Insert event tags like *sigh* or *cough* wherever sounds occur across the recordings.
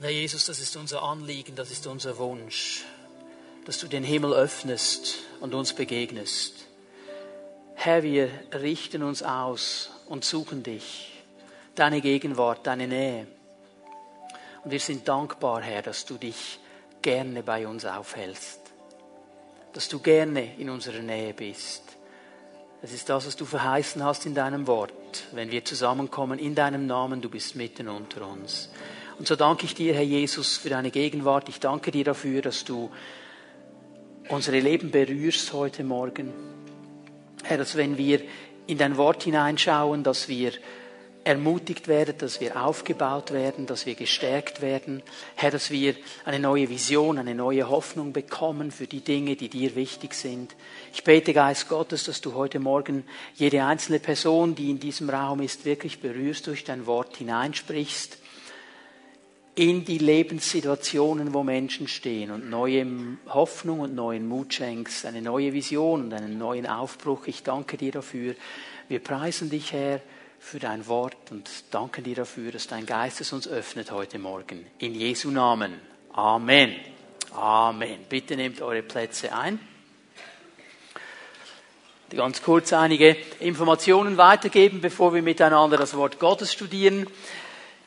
Herr Jesus, das ist unser Anliegen, das ist unser Wunsch, dass du den Himmel öffnest und uns begegnest. Herr, wir richten uns aus und suchen dich, deine Gegenwart, deine Nähe. Und wir sind dankbar, Herr, dass du dich gerne bei uns aufhältst, dass du gerne in unserer Nähe bist. Es ist das, was du verheißen hast in deinem Wort. Wenn wir zusammenkommen in deinem Namen, du bist mitten unter uns. Und so danke ich dir, Herr Jesus, für deine Gegenwart. Ich danke dir dafür, dass du unsere Leben berührst heute Morgen. Herr, dass wenn wir in dein Wort hineinschauen, dass wir ermutigt werden, dass wir aufgebaut werden, dass wir gestärkt werden. Herr, dass wir eine neue Vision, eine neue Hoffnung bekommen für die Dinge, die dir wichtig sind. Ich bete, Geist Gottes, dass du heute Morgen jede einzelne Person, die in diesem Raum ist, wirklich berührst durch dein Wort hineinsprichst in die Lebenssituationen, wo Menschen stehen und neue Hoffnung und neuen Mut schenkst, eine neue Vision und einen neuen Aufbruch. Ich danke dir dafür. Wir preisen dich, Herr, für dein Wort und danken dir dafür, dass dein Geist es uns öffnet heute Morgen. In Jesu Namen. Amen. Amen. Bitte nehmt eure Plätze ein. Ganz kurz einige Informationen weitergeben, bevor wir miteinander das Wort Gottes studieren.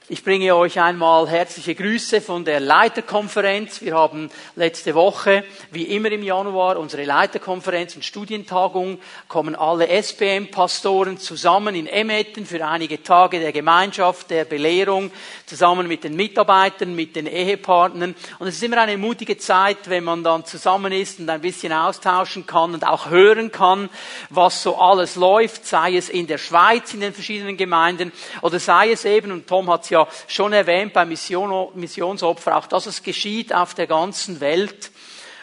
Ich bringe euch einmal herzliche Grüße von der Leiterkonferenz. Wir haben letzte Woche, wie immer im Januar, unsere Leiterkonferenz und Studientagung, kommen alle SPM-Pastoren zusammen in Emmetten für einige Tage der Gemeinschaft, der Belehrung, zusammen mit den Mitarbeitern, mit den Ehepartnern. Und es ist immer eine mutige Zeit, wenn man dann zusammen ist und ein bisschen austauschen kann und auch hören kann, was so alles läuft, sei es in der Schweiz, in den verschiedenen Gemeinden, oder sei es eben, und Tom hat es ja ja schon erwähnt beim Mission, Missionsopfer, auch dass es geschieht auf der ganzen Welt.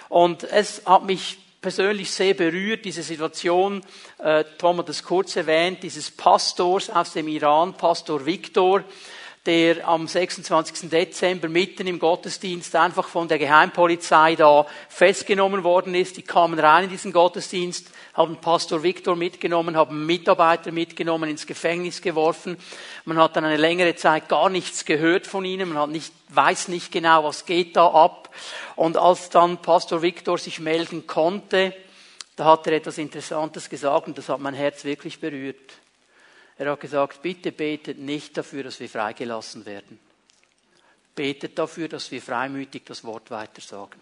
Und es hat mich persönlich sehr berührt, diese Situation, äh, Tom hat es kurz erwähnt, dieses Pastors aus dem Iran, Pastor Viktor, der am 26. Dezember mitten im Gottesdienst einfach von der Geheimpolizei da festgenommen worden ist. Die kamen rein in diesen Gottesdienst, haben Pastor Viktor mitgenommen, haben Mitarbeiter mitgenommen, ins Gefängnis geworfen. Man hat dann eine längere Zeit gar nichts gehört von ihnen, man hat nicht, weiß nicht genau, was geht da ab. Und als dann Pastor Viktor sich melden konnte, da hat er etwas Interessantes gesagt und das hat mein Herz wirklich berührt. Er hat gesagt, bitte betet nicht dafür, dass wir freigelassen werden. Betet dafür, dass wir freimütig das Wort weitersagen.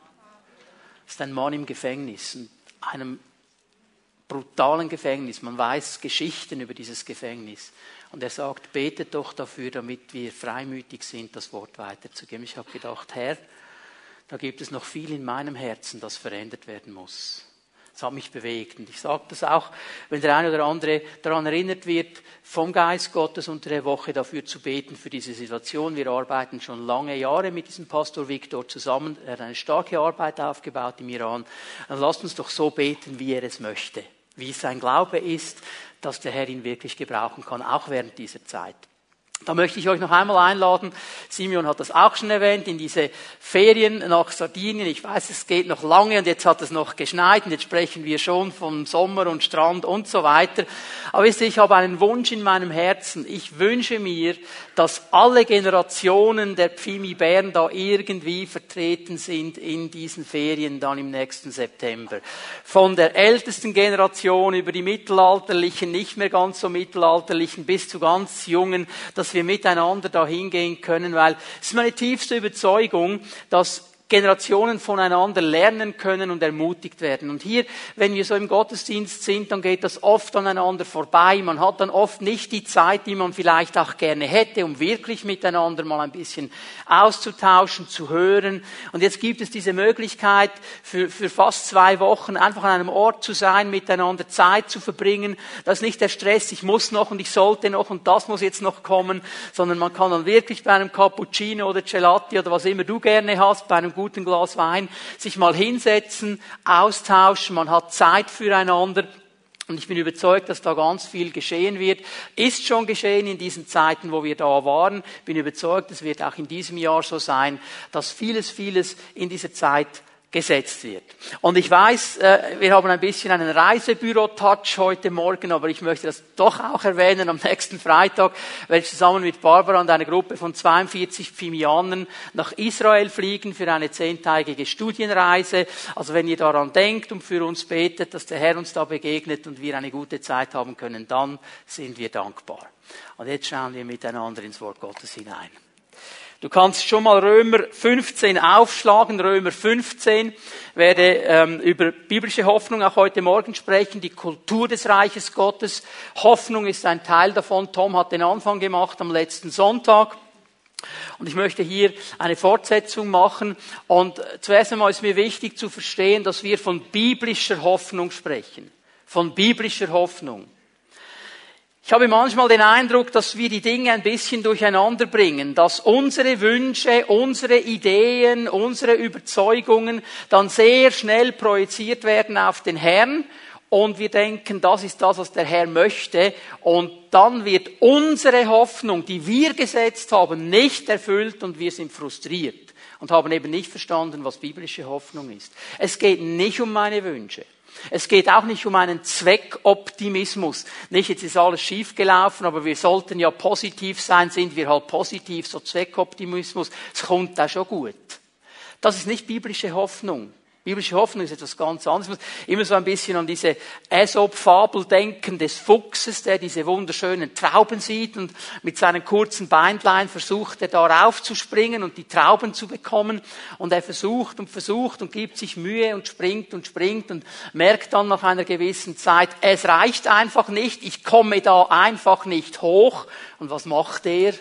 Das ist ein Mann im Gefängnis, in einem brutalen Gefängnis. Man weiß Geschichten über dieses Gefängnis. Und er sagt, betet doch dafür, damit wir freimütig sind, das Wort weiterzugeben. Ich habe gedacht, Herr, da gibt es noch viel in meinem Herzen, das verändert werden muss. Das hat mich bewegt. Und ich sage das auch, wenn der eine oder andere daran erinnert wird, vom Geist Gottes unter der Woche dafür zu beten, für diese Situation. Wir arbeiten schon lange Jahre mit diesem Pastor Viktor zusammen. Er hat eine starke Arbeit aufgebaut im Iran. Dann lasst uns doch so beten, wie er es möchte. Wie sein Glaube ist, dass der Herr ihn wirklich gebrauchen kann, auch während dieser Zeit. Da möchte ich euch noch einmal einladen. Simeon hat das auch schon erwähnt, in diese Ferien nach Sardinien. Ich weiß, es geht noch lange und jetzt hat es noch geschneit und jetzt sprechen wir schon von Sommer und Strand und so weiter. Aber wisst ihr, ich habe einen Wunsch in meinem Herzen. Ich wünsche mir, dass alle Generationen der Pfimi Bern da irgendwie vertreten sind in diesen Ferien dann im nächsten September. Von der ältesten Generation über die mittelalterlichen, nicht mehr ganz so mittelalterlichen bis zu ganz jungen, dass wir miteinander dahin gehen können, weil es ist meine tiefste Überzeugung, dass Generationen voneinander lernen können und ermutigt werden. Und hier, wenn wir so im Gottesdienst sind, dann geht das oft aneinander vorbei. Man hat dann oft nicht die Zeit, die man vielleicht auch gerne hätte, um wirklich miteinander mal ein bisschen auszutauschen, zu hören. Und jetzt gibt es diese Möglichkeit, für, für fast zwei Wochen einfach an einem Ort zu sein, miteinander Zeit zu verbringen. Das ist nicht der Stress, ich muss noch und ich sollte noch und das muss jetzt noch kommen, sondern man kann dann wirklich bei einem Cappuccino oder Gelati oder was immer du gerne hast, bei einem guten Glas Wein, sich mal hinsetzen, austauschen, man hat Zeit füreinander. Und ich bin überzeugt, dass da ganz viel geschehen wird. Ist schon geschehen in diesen Zeiten, wo wir da waren. Bin überzeugt, es wird auch in diesem Jahr so sein, dass vieles, vieles in dieser Zeit gesetzt wird. Und ich weiß, äh, wir haben ein bisschen einen Reisebüro-Touch heute Morgen, aber ich möchte das doch auch erwähnen. Am nächsten Freitag werde ich zusammen mit Barbara und einer Gruppe von 42 Pfimianern nach Israel fliegen für eine zehntägige Studienreise. Also wenn ihr daran denkt und für uns betet, dass der Herr uns da begegnet und wir eine gute Zeit haben können, dann sind wir dankbar. Und jetzt schauen wir miteinander ins Wort Gottes hinein. Du kannst schon mal Römer 15 aufschlagen. Römer 15 werde ähm, über biblische Hoffnung auch heute Morgen sprechen, die Kultur des Reiches Gottes. Hoffnung ist ein Teil davon. Tom hat den Anfang gemacht am letzten Sonntag. Und ich möchte hier eine Fortsetzung machen. Und zuerst einmal ist mir wichtig zu verstehen, dass wir von biblischer Hoffnung sprechen. Von biblischer Hoffnung. Ich habe manchmal den Eindruck, dass wir die Dinge ein bisschen durcheinander bringen, dass unsere Wünsche, unsere Ideen, unsere Überzeugungen dann sehr schnell projiziert werden auf den Herrn und wir denken, das ist das, was der Herr möchte und dann wird unsere Hoffnung, die wir gesetzt haben, nicht erfüllt und wir sind frustriert und haben eben nicht verstanden, was biblische Hoffnung ist. Es geht nicht um meine Wünsche. Es geht auch nicht um einen Zweckoptimismus. Nicht, jetzt ist alles schiefgelaufen, aber wir sollten ja positiv sein, sind wir halt positiv, so Zweckoptimismus, es kommt da schon gut. Das ist nicht biblische Hoffnung. Biblische Hoffnung ist etwas ganz anderes. Ich muss immer so ein bisschen an diese Aesop-Fabel denken des Fuchses, der diese wunderschönen Trauben sieht und mit seinen kurzen Beinlein versucht er da raufzuspringen und die Trauben zu bekommen. Und er versucht und versucht und gibt sich Mühe und springt und springt und merkt dann nach einer gewissen Zeit, es reicht einfach nicht, ich komme da einfach nicht hoch. Und was macht er?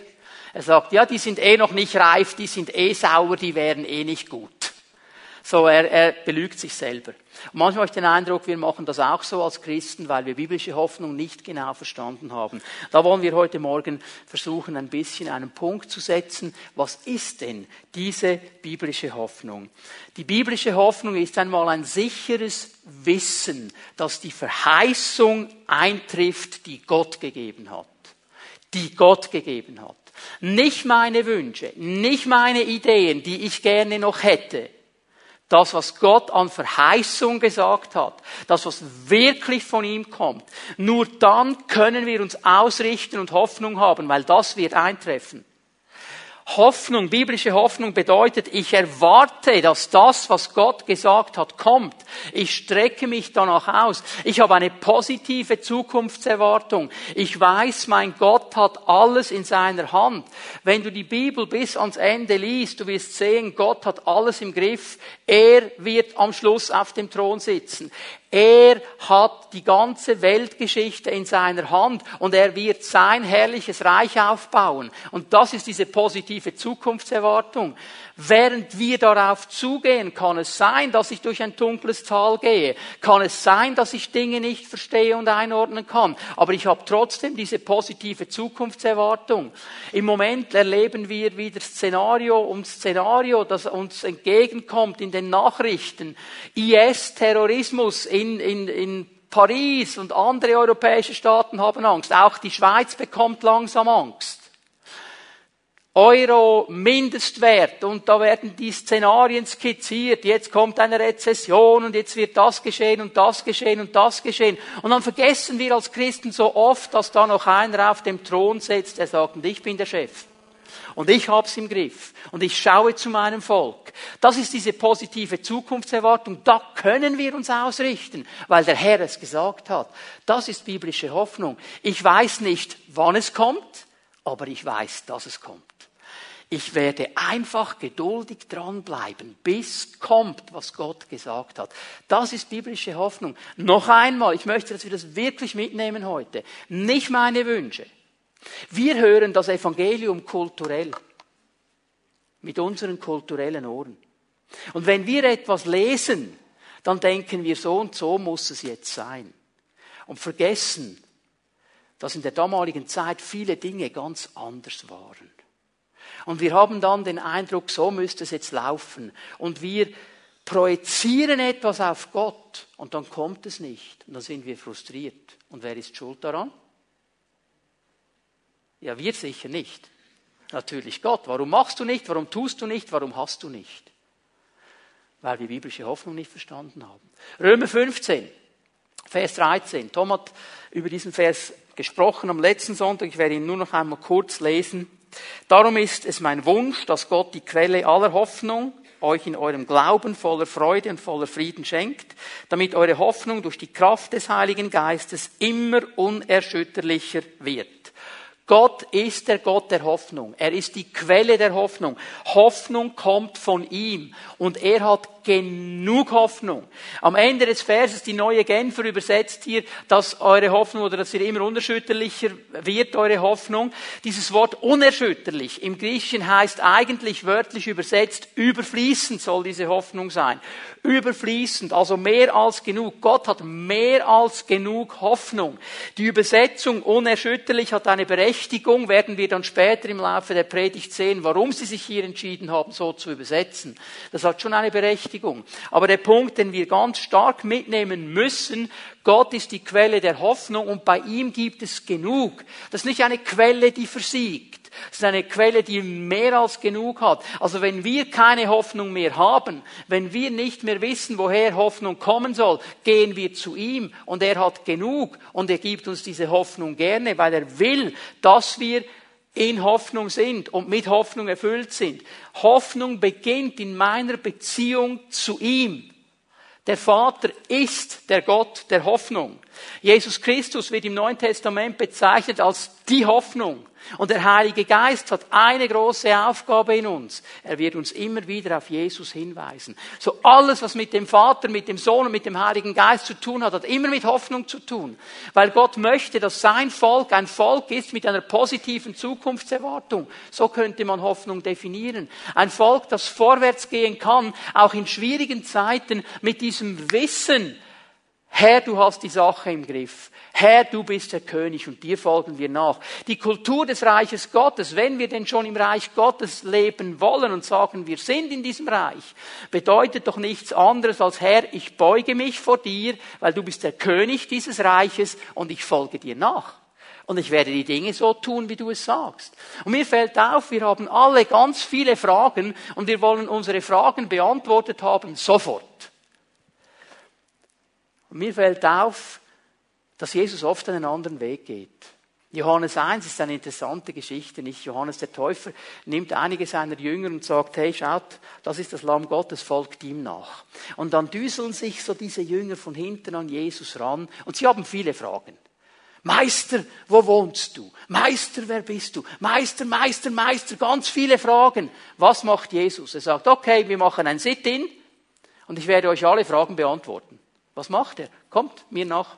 Er sagt, ja, die sind eh noch nicht reif, die sind eh sauer, die wären eh nicht gut. So, er, er belügt sich selber. Und manchmal habe ich den Eindruck, wir machen das auch so als Christen, weil wir biblische Hoffnung nicht genau verstanden haben. Da wollen wir heute Morgen versuchen, ein bisschen einen Punkt zu setzen. Was ist denn diese biblische Hoffnung? Die biblische Hoffnung ist einmal ein sicheres Wissen, dass die Verheißung eintrifft, die Gott gegeben hat. Die Gott gegeben hat. Nicht meine Wünsche, nicht meine Ideen, die ich gerne noch hätte, das, was Gott an Verheißung gesagt hat, das, was wirklich von ihm kommt, nur dann können wir uns ausrichten und Hoffnung haben, weil das wird eintreffen. Hoffnung, biblische Hoffnung bedeutet, ich erwarte, dass das, was Gott gesagt hat, kommt. Ich strecke mich danach aus. Ich habe eine positive Zukunftserwartung. Ich weiß, mein Gott hat alles in seiner Hand. Wenn du die Bibel bis ans Ende liest, du wirst sehen, Gott hat alles im Griff. Er wird am Schluss auf dem Thron sitzen. Er hat die ganze Weltgeschichte in seiner Hand und er wird sein herrliches Reich aufbauen. Und das ist diese positive Zukunftserwartung. Während wir darauf zugehen, kann es sein, dass ich durch ein dunkles Tal gehe. Kann es sein, dass ich Dinge nicht verstehe und einordnen kann. Aber ich habe trotzdem diese positive Zukunftserwartung. Im Moment erleben wir wieder Szenario um Szenario, das uns entgegenkommt in den Nachrichten. IS, Terrorismus in, in, in Paris und andere europäische Staaten haben Angst. Auch die Schweiz bekommt langsam Angst. Euro Mindestwert und da werden die Szenarien skizziert. Jetzt kommt eine Rezession und jetzt wird das geschehen und das geschehen und das geschehen. Und dann vergessen wir als Christen so oft, dass da noch einer auf dem Thron sitzt, der sagt, und ich bin der Chef. Und ich hab's im Griff. Und ich schaue zu meinem Volk. Das ist diese positive Zukunftserwartung. Da können wir uns ausrichten, weil der Herr es gesagt hat. Das ist biblische Hoffnung. Ich weiß nicht, wann es kommt, aber ich weiß, dass es kommt. Ich werde einfach geduldig dranbleiben, bis kommt, was Gott gesagt hat. Das ist biblische Hoffnung. Noch einmal, ich möchte, dass wir das wirklich mitnehmen heute. Nicht meine Wünsche. Wir hören das Evangelium kulturell. Mit unseren kulturellen Ohren. Und wenn wir etwas lesen, dann denken wir, so und so muss es jetzt sein. Und vergessen, dass in der damaligen Zeit viele Dinge ganz anders waren. Und wir haben dann den Eindruck, so müsste es jetzt laufen. Und wir projizieren etwas auf Gott und dann kommt es nicht. Und dann sind wir frustriert. Und wer ist schuld daran? Ja, wir sicher nicht. Natürlich Gott. Warum machst du nicht? Warum tust du nicht? Warum hast du nicht? Weil wir biblische Hoffnung nicht verstanden haben. Römer 15, Vers 13. Tom hat über diesen Vers gesprochen am letzten Sonntag. Ich werde ihn nur noch einmal kurz lesen. Darum ist es mein Wunsch, dass Gott die Quelle aller Hoffnung euch in eurem Glauben voller Freude und voller Frieden schenkt, damit eure Hoffnung durch die Kraft des Heiligen Geistes immer unerschütterlicher wird. Gott ist der Gott der Hoffnung. Er ist die Quelle der Hoffnung. Hoffnung kommt von ihm und er hat genug Hoffnung. Am Ende des Verses, die neue Genfer übersetzt hier, dass eure Hoffnung oder dass ihr immer unerschütterlicher wird, eure Hoffnung. Dieses Wort unerschütterlich im Griechischen heißt eigentlich wörtlich übersetzt, überfließend soll diese Hoffnung sein. Überfließend, also mehr als genug. Gott hat mehr als genug Hoffnung. Die Übersetzung unerschütterlich hat eine Berechtigung, werden wir dann später im Laufe der Predigt sehen, warum sie sich hier entschieden haben, so zu übersetzen. Das hat schon eine Berechtigung. Aber der Punkt, den wir ganz stark mitnehmen müssen, Gott ist die Quelle der Hoffnung und bei ihm gibt es genug. Das ist nicht eine Quelle, die versiegt. Das ist eine Quelle, die mehr als genug hat. Also wenn wir keine Hoffnung mehr haben, wenn wir nicht mehr wissen, woher Hoffnung kommen soll, gehen wir zu ihm und er hat genug und er gibt uns diese Hoffnung gerne, weil er will, dass wir in Hoffnung sind und mit Hoffnung erfüllt sind. Hoffnung beginnt in meiner Beziehung zu ihm. Der Vater ist der Gott der Hoffnung. Jesus Christus wird im Neuen Testament bezeichnet als die Hoffnung. Und der Heilige Geist hat eine große Aufgabe in uns. Er wird uns immer wieder auf Jesus hinweisen. So alles, was mit dem Vater, mit dem Sohn und mit dem Heiligen Geist zu tun hat, hat immer mit Hoffnung zu tun. Weil Gott möchte, dass sein Volk ein Volk ist mit einer positiven Zukunftserwartung. So könnte man Hoffnung definieren. Ein Volk, das vorwärts gehen kann, auch in schwierigen Zeiten mit diesem Wissen, Herr, du hast die Sache im Griff. Herr, du bist der König und dir folgen wir nach. Die Kultur des Reiches Gottes, wenn wir denn schon im Reich Gottes leben wollen und sagen, wir sind in diesem Reich, bedeutet doch nichts anderes als Herr, ich beuge mich vor dir, weil du bist der König dieses Reiches und ich folge dir nach. Und ich werde die Dinge so tun, wie du es sagst. Und mir fällt auf, wir haben alle ganz viele Fragen und wir wollen unsere Fragen beantwortet haben sofort. Und mir fällt auf, dass Jesus oft einen anderen Weg geht. Johannes 1 ist eine interessante Geschichte, nicht? Johannes der Täufer nimmt einige seiner Jünger und sagt, hey, schaut, das ist das Lamm Gottes, folgt ihm nach. Und dann düseln sich so diese Jünger von hinten an Jesus ran und sie haben viele Fragen. Meister, wo wohnst du? Meister, wer bist du? Meister, Meister, Meister, ganz viele Fragen. Was macht Jesus? Er sagt, okay, wir machen ein Sit-in und ich werde euch alle Fragen beantworten. Was macht er? Kommt mir nach.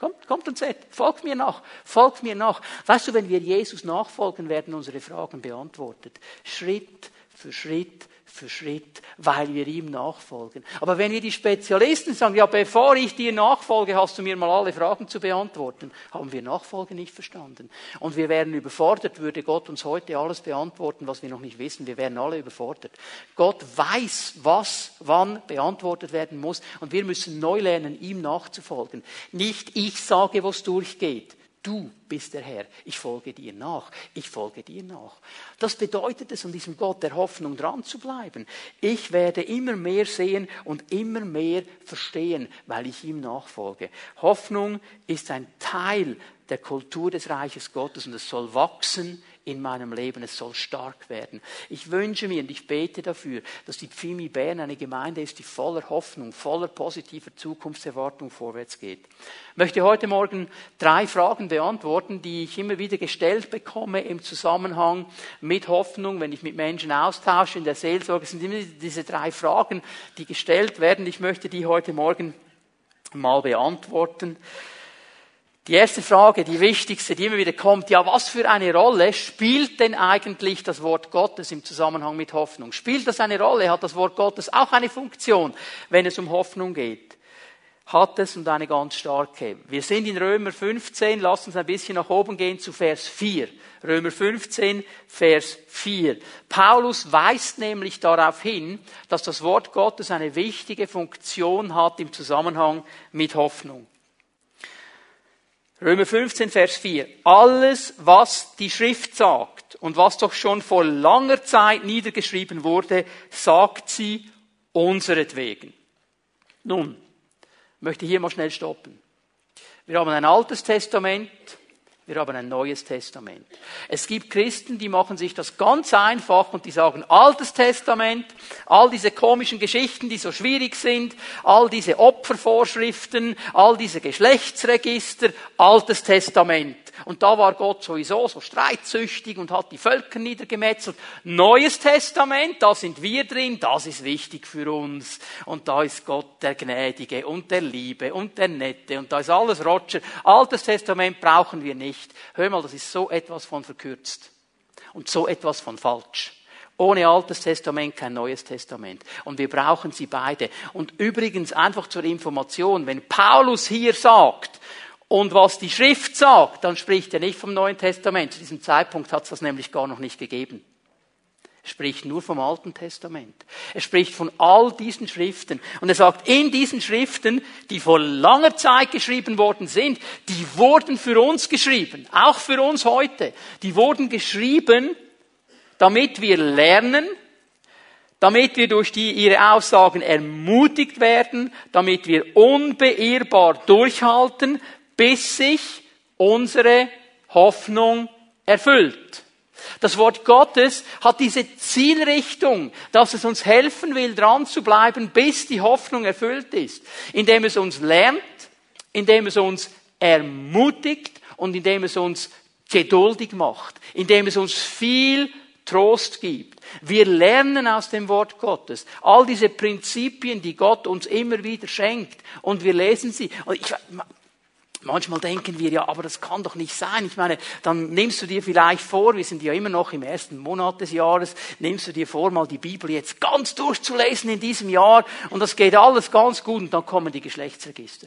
Kommt, kommt und seht, folgt mir nach, folgt mir nach. Weißt du, wenn wir Jesus nachfolgen, werden unsere Fragen beantwortet. Schritt für Schritt für Schritt, weil wir ihm nachfolgen. Aber wenn wir die Spezialisten sagen, ja, bevor ich dir nachfolge, hast du mir mal alle Fragen zu beantworten, haben wir Nachfolge nicht verstanden. Und wir wären überfordert, würde Gott uns heute alles beantworten, was wir noch nicht wissen. Wir wären alle überfordert. Gott weiß, was wann beantwortet werden muss. Und wir müssen neu lernen, ihm nachzufolgen. Nicht ich sage, wo durchgeht. Du bist der Herr. Ich folge dir nach. Ich folge dir nach. Das bedeutet es, an diesem Gott der Hoffnung dran zu bleiben. Ich werde immer mehr sehen und immer mehr verstehen, weil ich ihm nachfolge. Hoffnung ist ein Teil der Kultur des Reiches Gottes und es soll wachsen in meinem Leben. Es soll stark werden. Ich wünsche mir und ich bete dafür, dass die Pfimi Bern eine Gemeinde ist, die voller Hoffnung, voller positiver Zukunftserwartung vorwärts geht. Ich möchte heute Morgen drei Fragen beantworten, die ich immer wieder gestellt bekomme im Zusammenhang mit Hoffnung, wenn ich mit Menschen austausche in der Seelsorge. Es sind immer diese drei Fragen, die gestellt werden. Ich möchte die heute Morgen mal beantworten. Die erste Frage, die wichtigste, die immer wieder kommt, ja, was für eine Rolle spielt denn eigentlich das Wort Gottes im Zusammenhang mit Hoffnung? Spielt das eine Rolle? Hat das Wort Gottes auch eine Funktion, wenn es um Hoffnung geht? Hat es und eine ganz starke. Wir sind in Römer 15, lass uns ein bisschen nach oben gehen zu Vers 4. Römer 15, Vers 4. Paulus weist nämlich darauf hin, dass das Wort Gottes eine wichtige Funktion hat im Zusammenhang mit Hoffnung. Römer 15, Vers 4. Alles, was die Schrift sagt und was doch schon vor langer Zeit niedergeschrieben wurde, sagt sie unseretwegen. Nun, möchte hier mal schnell stoppen. Wir haben ein altes Testament, wir haben ein neues Testament. Es gibt Christen, die machen sich das ganz einfach und die sagen, altes Testament, all diese komischen Geschichten, die so schwierig sind, all diese Opfervorschriften, all diese Geschlechtsregister, altes Testament. Und da war Gott sowieso so streitsüchtig und hat die Völker niedergemetzelt. Neues Testament, da sind wir drin, das ist wichtig für uns. Und da ist Gott der Gnädige und der Liebe und der Nette und da ist alles Roger. Altes Testament brauchen wir nicht. Hör mal, das ist so etwas von verkürzt. Und so etwas von falsch. Ohne Altes Testament kein Neues Testament. Und wir brauchen sie beide. Und übrigens einfach zur Information, wenn Paulus hier sagt, und was die Schrift sagt, dann spricht er nicht vom Neuen Testament. Zu diesem Zeitpunkt hat es das nämlich gar noch nicht gegeben. Er spricht nur vom Alten Testament. Er spricht von all diesen Schriften. Und er sagt, in diesen Schriften, die vor langer Zeit geschrieben worden sind, die wurden für uns geschrieben. Auch für uns heute. Die wurden geschrieben, damit wir lernen, damit wir durch die, ihre Aussagen ermutigt werden, damit wir unbeirrbar durchhalten, bis sich unsere Hoffnung erfüllt. Das Wort Gottes hat diese Zielrichtung, dass es uns helfen will, dran zu bleiben, bis die Hoffnung erfüllt ist. Indem es uns lernt, indem es uns ermutigt und indem es uns geduldig macht, indem es uns viel Trost gibt. Wir lernen aus dem Wort Gottes all diese Prinzipien, die Gott uns immer wieder schenkt und wir lesen sie. Ich, Manchmal denken wir ja, aber das kann doch nicht sein. Ich meine, dann nimmst du dir vielleicht vor, wir sind ja immer noch im ersten Monat des Jahres, nimmst du dir vor, mal die Bibel jetzt ganz durchzulesen in diesem Jahr und das geht alles ganz gut und dann kommen die Geschlechtsregister.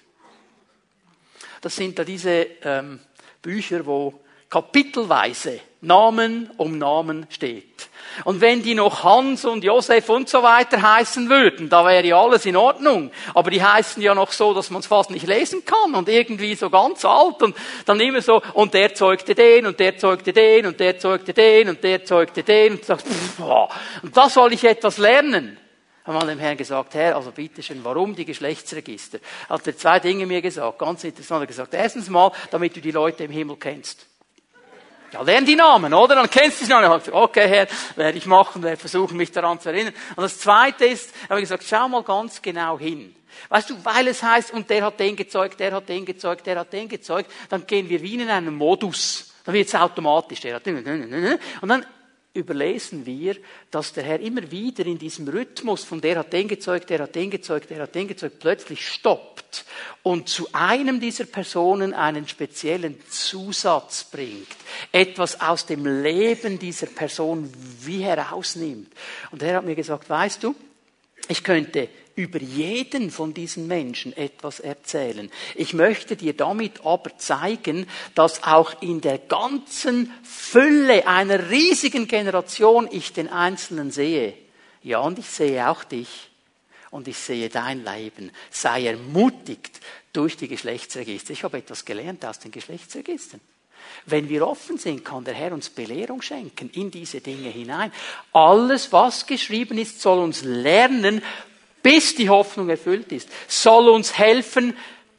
Das sind da diese ähm, Bücher, wo kapitelweise Namen um Namen steht. Und wenn die noch Hans und Josef und so weiter heißen würden, da wäre ja alles in Ordnung. Aber die heißen ja noch so, dass man es fast nicht lesen kann und irgendwie so ganz alt und dann immer so, und der zeugte den und der zeugte den und der zeugte den und der zeugte den und sagt, und da soll ich etwas lernen. Haben wir dem Herrn gesagt, Herr, also bitteschön, warum die Geschlechtsregister? Hat er zwei Dinge mir gesagt, ganz interessant. Er hat gesagt, erstens mal, damit du die Leute im Himmel kennst. Ja, lern die Namen, oder? Dann kennst du die Namen. Okay, Herr, werde ich machen, werde versuchen, mich daran zu erinnern. Und das Zweite ist, habe ich gesagt, schau mal ganz genau hin. Weißt du, weil es heißt, und der hat den gezeugt, der hat den gezeugt, der hat den gezeugt, dann gehen wir wie in einen Modus. Dann wird es automatisch. Der hat den, und dann überlesen wir, dass der Herr immer wieder in diesem Rhythmus von der hat den gezeugt, der hat den gezeugt, der hat den gezeugt, plötzlich stoppt und zu einem dieser Personen einen speziellen Zusatz bringt, etwas aus dem Leben dieser Person wie herausnimmt. Und er hat mir gesagt, weißt du, ich könnte über jeden von diesen Menschen etwas erzählen. Ich möchte dir damit aber zeigen, dass auch in der ganzen Fülle einer riesigen Generation ich den Einzelnen sehe. Ja, und ich sehe auch dich. Und ich sehe dein Leben. Sei ermutigt durch die Geschlechtsregister. Ich habe etwas gelernt aus den Geschlechtsregistern. Wenn wir offen sind, kann der Herr uns Belehrung schenken in diese Dinge hinein. Alles, was geschrieben ist, soll uns lernen, bis die Hoffnung erfüllt ist, soll uns helfen,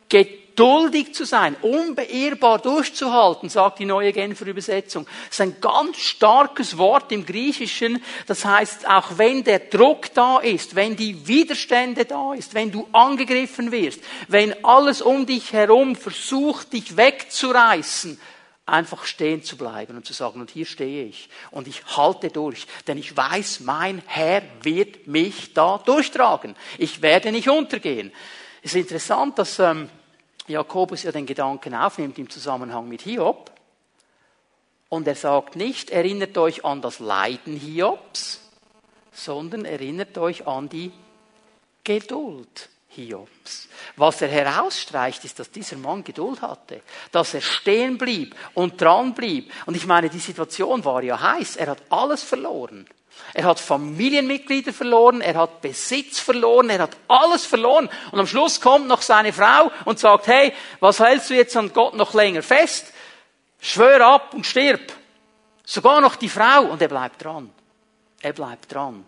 geduldig zu sein, unbeirrbar durchzuhalten, sagt die neue Genfer Übersetzung. Das ist ein ganz starkes Wort im Griechischen. Das heißt, auch wenn der Druck da ist, wenn die Widerstände da ist, wenn du angegriffen wirst, wenn alles um dich herum versucht, dich wegzureißen, einfach stehen zu bleiben und zu sagen, und hier stehe ich und ich halte durch, denn ich weiß, mein Herr wird mich da durchtragen. Ich werde nicht untergehen. Es ist interessant, dass ähm, Jakobus ja den Gedanken aufnimmt im Zusammenhang mit Hiob. Und er sagt nicht, erinnert euch an das Leiden Hiobs, sondern erinnert euch an die Geduld Hiobs. Was er herausstreicht, ist, dass dieser Mann Geduld hatte, dass er stehen blieb und dran blieb. Und ich meine, die Situation war ja heiß. Er hat alles verloren. Er hat Familienmitglieder verloren, er hat Besitz verloren, er hat alles verloren. Und am Schluss kommt noch seine Frau und sagt, hey, was hältst du jetzt an Gott noch länger fest? Schwör ab und stirb. Sogar noch die Frau. Und er bleibt dran. Er bleibt dran.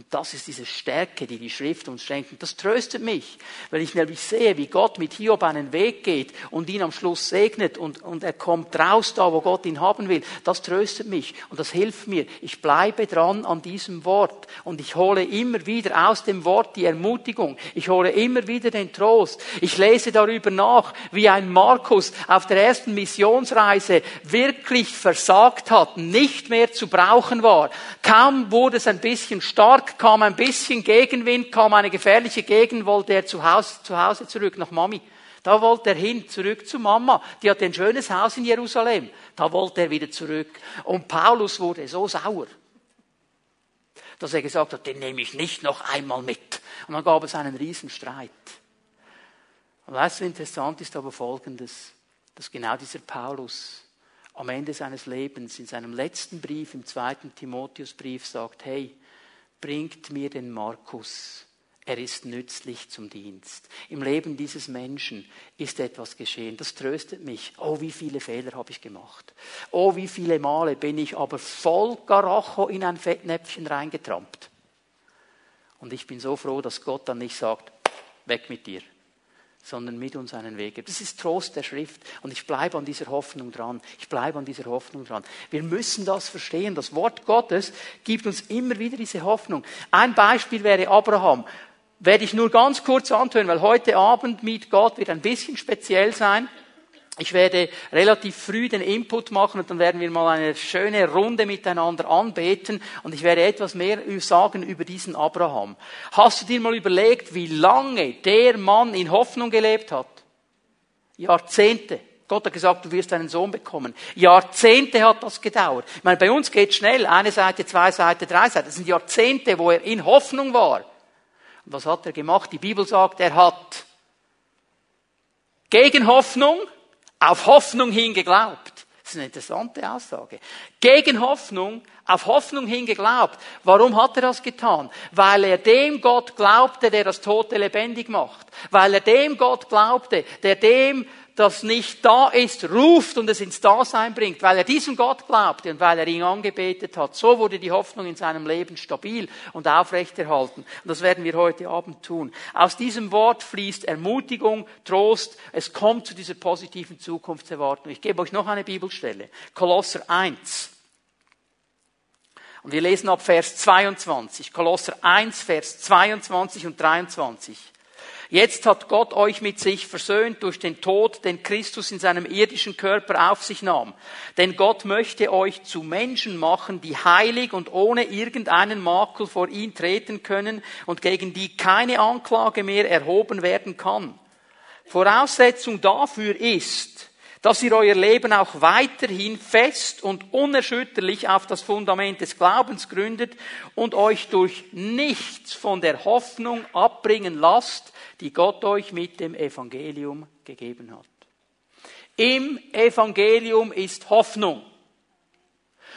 Und das ist diese Stärke, die die Schrift uns schenkt. Und das tröstet mich, weil ich nämlich sehe, wie Gott mit Hiob einen Weg geht und ihn am Schluss segnet und, und er kommt raus da, wo Gott ihn haben will. Das tröstet mich und das hilft mir. Ich bleibe dran an diesem Wort und ich hole immer wieder aus dem Wort die Ermutigung. Ich hole immer wieder den Trost. Ich lese darüber nach, wie ein Markus auf der ersten Missionsreise wirklich versagt hat, nicht mehr zu brauchen war. Kaum wurde es ein bisschen stark, kam ein bisschen Gegenwind, kam eine gefährliche Gegend, wollte er zu Hause, zu Hause zurück nach Mami. Da wollte er hin, zurück zu Mama. Die hatte ein schönes Haus in Jerusalem. Da wollte er wieder zurück. Und Paulus wurde so sauer, dass er gesagt hat, den nehme ich nicht noch einmal mit. Und dann gab es einen Riesenstreit. Und weißt du, interessant ist aber Folgendes, dass genau dieser Paulus am Ende seines Lebens in seinem letzten Brief, im zweiten Timotheusbrief, sagt, hey, bringt mir den Markus. Er ist nützlich zum Dienst. Im Leben dieses Menschen ist etwas geschehen. Das tröstet mich. Oh, wie viele Fehler habe ich gemacht. Oh, wie viele Male bin ich aber voll Garacho in ein Fettnäpfchen reingetrampt. Und ich bin so froh, dass Gott dann nicht sagt, weg mit dir sondern mit uns einen Weg gibt. Das ist Trost der Schrift und ich bleibe an dieser Hoffnung dran. Ich bleibe an dieser Hoffnung dran. Wir müssen das verstehen. Das Wort Gottes gibt uns immer wieder diese Hoffnung. Ein Beispiel wäre Abraham. Werde ich nur ganz kurz antönen, weil heute Abend mit Gott wird ein bisschen speziell sein. Ich werde relativ früh den Input machen und dann werden wir mal eine schöne Runde miteinander anbeten und ich werde etwas mehr sagen über diesen Abraham. Hast du dir mal überlegt, wie lange der Mann in Hoffnung gelebt hat? Jahrzehnte. Gott hat gesagt, du wirst einen Sohn bekommen. Jahrzehnte hat das gedauert. Ich meine, bei uns geht schnell. Eine Seite, zwei Seiten, drei Seiten. Das sind Jahrzehnte, wo er in Hoffnung war. Und was hat er gemacht? Die Bibel sagt, er hat gegen Hoffnung auf Hoffnung hin geglaubt. Das ist eine interessante Aussage. Gegen Hoffnung, auf Hoffnung hin geglaubt. Warum hat er das getan? Weil er dem Gott glaubte, der das Tote lebendig macht. Weil er dem Gott glaubte, der dem das nicht da ist, ruft und es ins Dasein bringt, weil er diesem Gott glaubte und weil er ihn angebetet hat. So wurde die Hoffnung in seinem Leben stabil und aufrechterhalten. Und das werden wir heute Abend tun. Aus diesem Wort fließt Ermutigung, Trost. Es kommt zu dieser positiven Zukunftserwartung. Ich gebe euch noch eine Bibelstelle. Kolosser 1. Und wir lesen ab Vers 22. Kolosser 1, Vers 22 und 23. Jetzt hat Gott euch mit sich versöhnt durch den Tod, den Christus in seinem irdischen Körper auf sich nahm. Denn Gott möchte euch zu Menschen machen, die heilig und ohne irgendeinen Makel vor ihn treten können und gegen die keine Anklage mehr erhoben werden kann. Voraussetzung dafür ist, dass ihr euer Leben auch weiterhin fest und unerschütterlich auf das Fundament des Glaubens gründet und euch durch nichts von der Hoffnung abbringen lasst, die Gott euch mit dem Evangelium gegeben hat. Im Evangelium ist Hoffnung.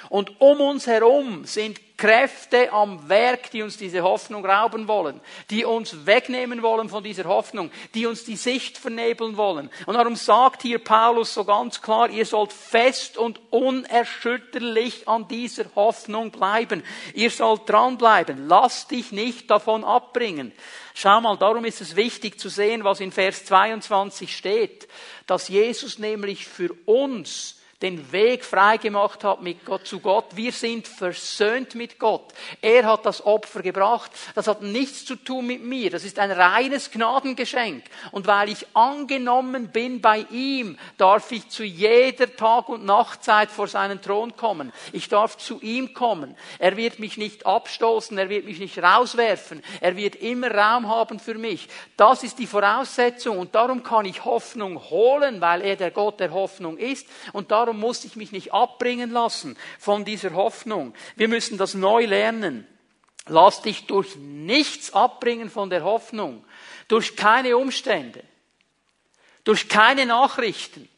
Und um uns herum sind Kräfte am Werk, die uns diese Hoffnung rauben wollen, die uns wegnehmen wollen von dieser Hoffnung, die uns die Sicht vernebeln wollen. Und darum sagt hier Paulus so ganz klar, ihr sollt fest und unerschütterlich an dieser Hoffnung bleiben. Ihr sollt dranbleiben. Lasst dich nicht davon abbringen. Schau mal, darum ist es wichtig zu sehen, was in Vers 22 steht, dass Jesus nämlich für uns den Weg freigemacht hat mit Gott, zu Gott. Wir sind versöhnt mit Gott. Er hat das Opfer gebracht. Das hat nichts zu tun mit mir. Das ist ein reines Gnadengeschenk. Und weil ich angenommen bin bei ihm, darf ich zu jeder Tag- und Nachtzeit vor seinen Thron kommen. Ich darf zu ihm kommen. Er wird mich nicht abstoßen. Er wird mich nicht rauswerfen. Er wird immer Raum haben für mich. Das ist die Voraussetzung. Und darum kann ich Hoffnung holen, weil er der Gott der Hoffnung ist. Und darum darum muss ich mich nicht abbringen lassen von dieser Hoffnung. Wir müssen das neu lernen. Lass dich durch nichts abbringen von der Hoffnung, durch keine Umstände, durch keine Nachrichten,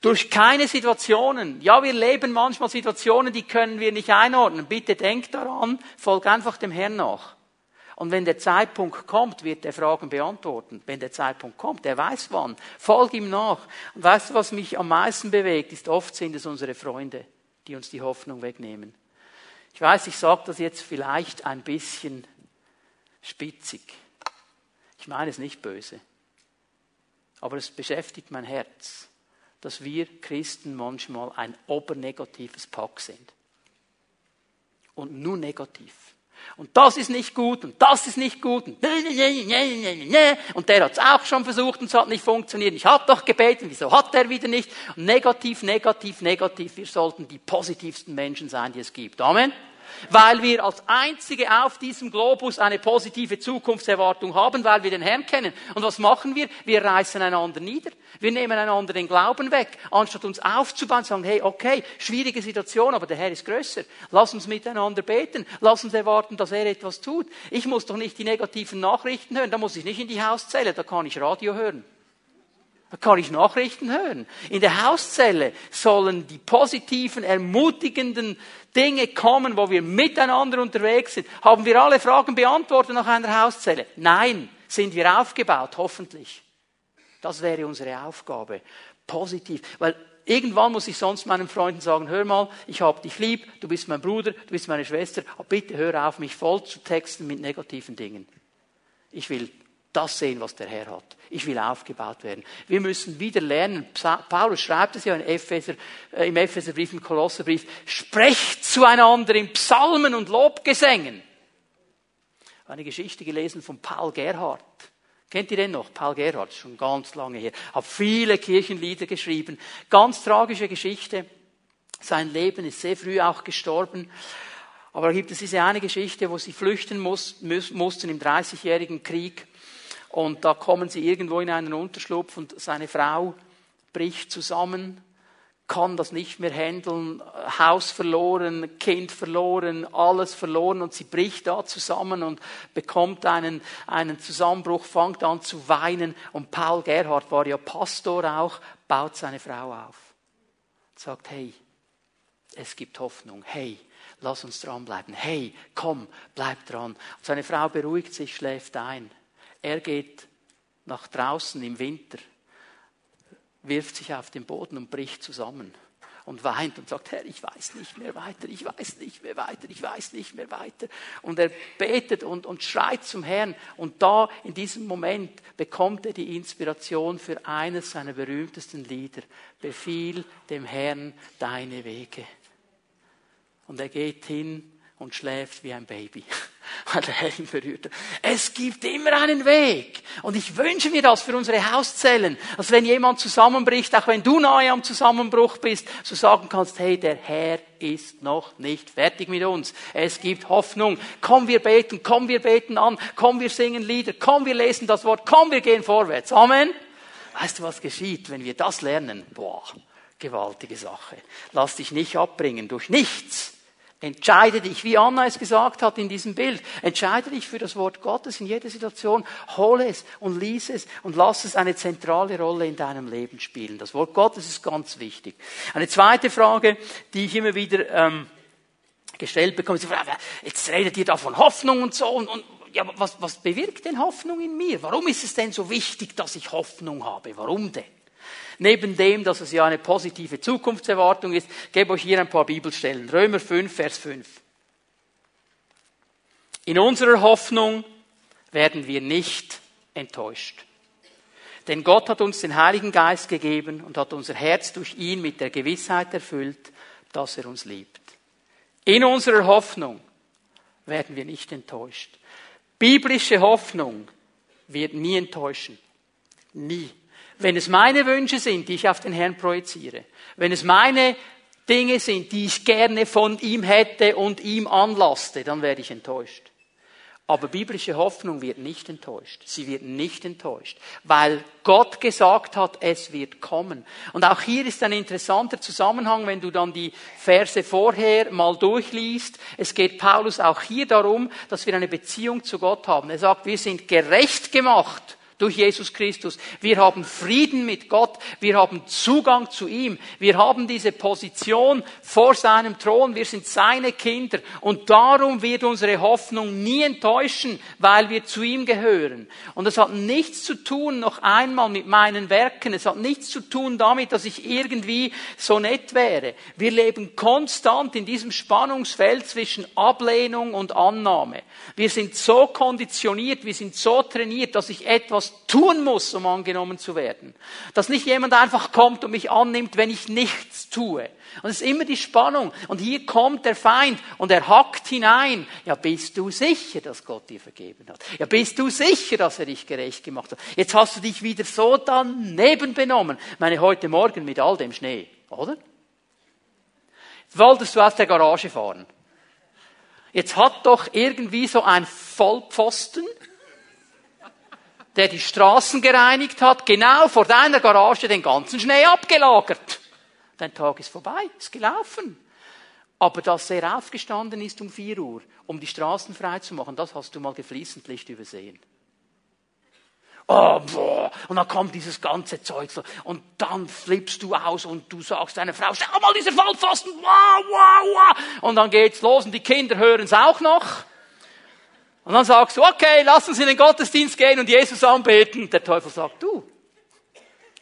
durch keine Situationen. Ja, wir leben manchmal Situationen, die können wir nicht einordnen. Bitte denk daran, folg einfach dem Herrn nach. Und wenn der Zeitpunkt kommt, wird er Fragen beantworten. Wenn der Zeitpunkt kommt, er weiß wann. Folg ihm nach. Und weißt du, was mich am meisten bewegt, ist oft sind es unsere Freunde, die uns die Hoffnung wegnehmen. Ich weiß, ich sage das jetzt vielleicht ein bisschen spitzig. Ich meine es nicht böse. Aber es beschäftigt mein Herz, dass wir Christen manchmal ein obernegatives Pack sind. Und nur negativ. Und das ist nicht gut und das ist nicht gut und, und der hat es auch schon versucht und es hat nicht funktioniert. Ich habe doch gebeten, wieso hat der wieder nicht? Negativ, negativ, negativ. Wir sollten die positivsten Menschen sein, die es gibt. Amen weil wir als Einzige auf diesem Globus eine positive Zukunftserwartung haben, weil wir den Herrn kennen. Und was machen wir? Wir reißen einander nieder. Wir nehmen einander den Glauben weg, anstatt uns aufzubauen und sagen, hey, okay, schwierige Situation, aber der Herr ist größer. Lass uns miteinander beten. Lass uns erwarten, dass er etwas tut. Ich muss doch nicht die negativen Nachrichten hören. Da muss ich nicht in die Hauszelle. Da kann ich Radio hören. Da kann ich Nachrichten hören. In der Hauszelle sollen die positiven, ermutigenden Dinge kommen, wo wir miteinander unterwegs sind. Haben wir alle Fragen beantwortet nach einer Hauszelle? Nein. Sind wir aufgebaut? Hoffentlich. Das wäre unsere Aufgabe. Positiv. Weil irgendwann muss ich sonst meinen Freunden sagen, hör mal, ich hab dich lieb, du bist mein Bruder, du bist meine Schwester, aber bitte hör auf, mich voll zu texten mit negativen Dingen. Ich will das sehen, was der Herr hat. Ich will aufgebaut werden. Wir müssen wieder lernen. Paulus schreibt es ja in Epheser, äh, im Epheserbrief, im Kolosserbrief. Sprecht zueinander in Psalmen und Lobgesängen. Eine Geschichte gelesen von Paul Gerhardt. Kennt ihr den noch? Paul Gerhardt, schon ganz lange her. Hat viele Kirchenlieder geschrieben. Ganz tragische Geschichte. Sein Leben ist sehr früh auch gestorben. Aber da gibt es diese eine Geschichte, wo sie flüchten mussten im Dreißigjährigen Krieg. Und da kommen sie irgendwo in einen Unterschlupf und seine Frau bricht zusammen, kann das nicht mehr handeln, Haus verloren, Kind verloren, alles verloren und sie bricht da zusammen und bekommt einen, einen Zusammenbruch, fängt an zu weinen und Paul Gerhard war ja Pastor auch, baut seine Frau auf. Sagt, hey, es gibt Hoffnung, hey, lass uns dranbleiben, hey, komm, bleib dran. Und seine Frau beruhigt sich, schläft ein. Er geht nach draußen im Winter, wirft sich auf den Boden und bricht zusammen und weint und sagt, Herr, ich weiß nicht mehr weiter, ich weiß nicht mehr weiter, ich weiß nicht mehr weiter. Und er betet und, und schreit zum Herrn. Und da, in diesem Moment, bekommt er die Inspiration für eines seiner berühmtesten Lieder. Befiehl dem Herrn deine Wege. Und er geht hin und schläft wie ein Baby, *laughs* weil der Herr ihn berührt. Es gibt immer einen Weg. Und ich wünsche mir das für unsere Hauszellen, dass wenn jemand zusammenbricht, auch wenn du nahe am Zusammenbruch bist, so sagen kannst, hey, der Herr ist noch nicht fertig mit uns. Es gibt Hoffnung. Komm, wir beten, komm, wir beten an, komm, wir singen Lieder, komm, wir lesen das Wort, komm, wir gehen vorwärts. Amen. Weißt du, was geschieht, wenn wir das lernen? Boah, gewaltige Sache. Lass dich nicht abbringen durch nichts Entscheide dich, wie Anna es gesagt hat in diesem Bild, entscheide dich für das Wort Gottes in jeder Situation, hole es und lies es und lass es eine zentrale Rolle in deinem Leben spielen. Das Wort Gottes ist ganz wichtig. Eine zweite Frage, die ich immer wieder ähm, gestellt bekomme, ist, jetzt redet ihr da von Hoffnung und so und, und ja, was, was bewirkt denn Hoffnung in mir? Warum ist es denn so wichtig, dass ich Hoffnung habe? Warum denn? Neben dem, dass es ja eine positive Zukunftserwartung ist, gebe euch hier ein paar Bibelstellen. Römer 5, Vers 5. In unserer Hoffnung werden wir nicht enttäuscht. Denn Gott hat uns den Heiligen Geist gegeben und hat unser Herz durch ihn mit der Gewissheit erfüllt, dass er uns liebt. In unserer Hoffnung werden wir nicht enttäuscht. Biblische Hoffnung wird nie enttäuschen. Nie. Wenn es meine Wünsche sind, die ich auf den Herrn projiziere, wenn es meine Dinge sind, die ich gerne von ihm hätte und ihm anlasste, dann werde ich enttäuscht. Aber biblische Hoffnung wird nicht enttäuscht. Sie wird nicht enttäuscht, weil Gott gesagt hat, es wird kommen. Und auch hier ist ein interessanter Zusammenhang, wenn du dann die Verse vorher mal durchliest. Es geht Paulus auch hier darum, dass wir eine Beziehung zu Gott haben. Er sagt, wir sind gerecht gemacht durch Jesus Christus. Wir haben Frieden mit Gott. Wir haben Zugang zu ihm. Wir haben diese Position vor seinem Thron. Wir sind seine Kinder. Und darum wird unsere Hoffnung nie enttäuschen, weil wir zu ihm gehören. Und das hat nichts zu tun, noch einmal, mit meinen Werken. Es hat nichts zu tun damit, dass ich irgendwie so nett wäre. Wir leben konstant in diesem Spannungsfeld zwischen Ablehnung und Annahme. Wir sind so konditioniert, wir sind so trainiert, dass ich etwas tun muss, um angenommen zu werden. Dass nicht jemand einfach kommt und mich annimmt, wenn ich nichts tue. Und es ist immer die Spannung. Und hier kommt der Feind und er hackt hinein. Ja, bist du sicher, dass Gott dir vergeben hat? Ja, bist du sicher, dass er dich gerecht gemacht hat? Jetzt hast du dich wieder so daneben benommen. Ich meine, heute Morgen mit all dem Schnee, oder? Wolltest du aus der Garage fahren? Jetzt hat doch irgendwie so ein Vollpfosten der die Straßen gereinigt hat, genau vor deiner Garage den ganzen Schnee abgelagert. Dein Tag ist vorbei, ist gelaufen. Aber dass er aufgestanden ist um vier Uhr, um die Straßen frei zu machen, das hast du mal geflissentlich übersehen. Oh, boah. Und dann kommt dieses ganze Zeug. Und dann flippst du aus und du sagst deiner Frau, schau mal, dieser Vollpfosten, wow, wow, wow. Und dann geht's los und die Kinder hören es auch noch. Und dann sagst du, okay, lass uns in den Gottesdienst gehen und Jesus anbeten. Der Teufel sagt, du,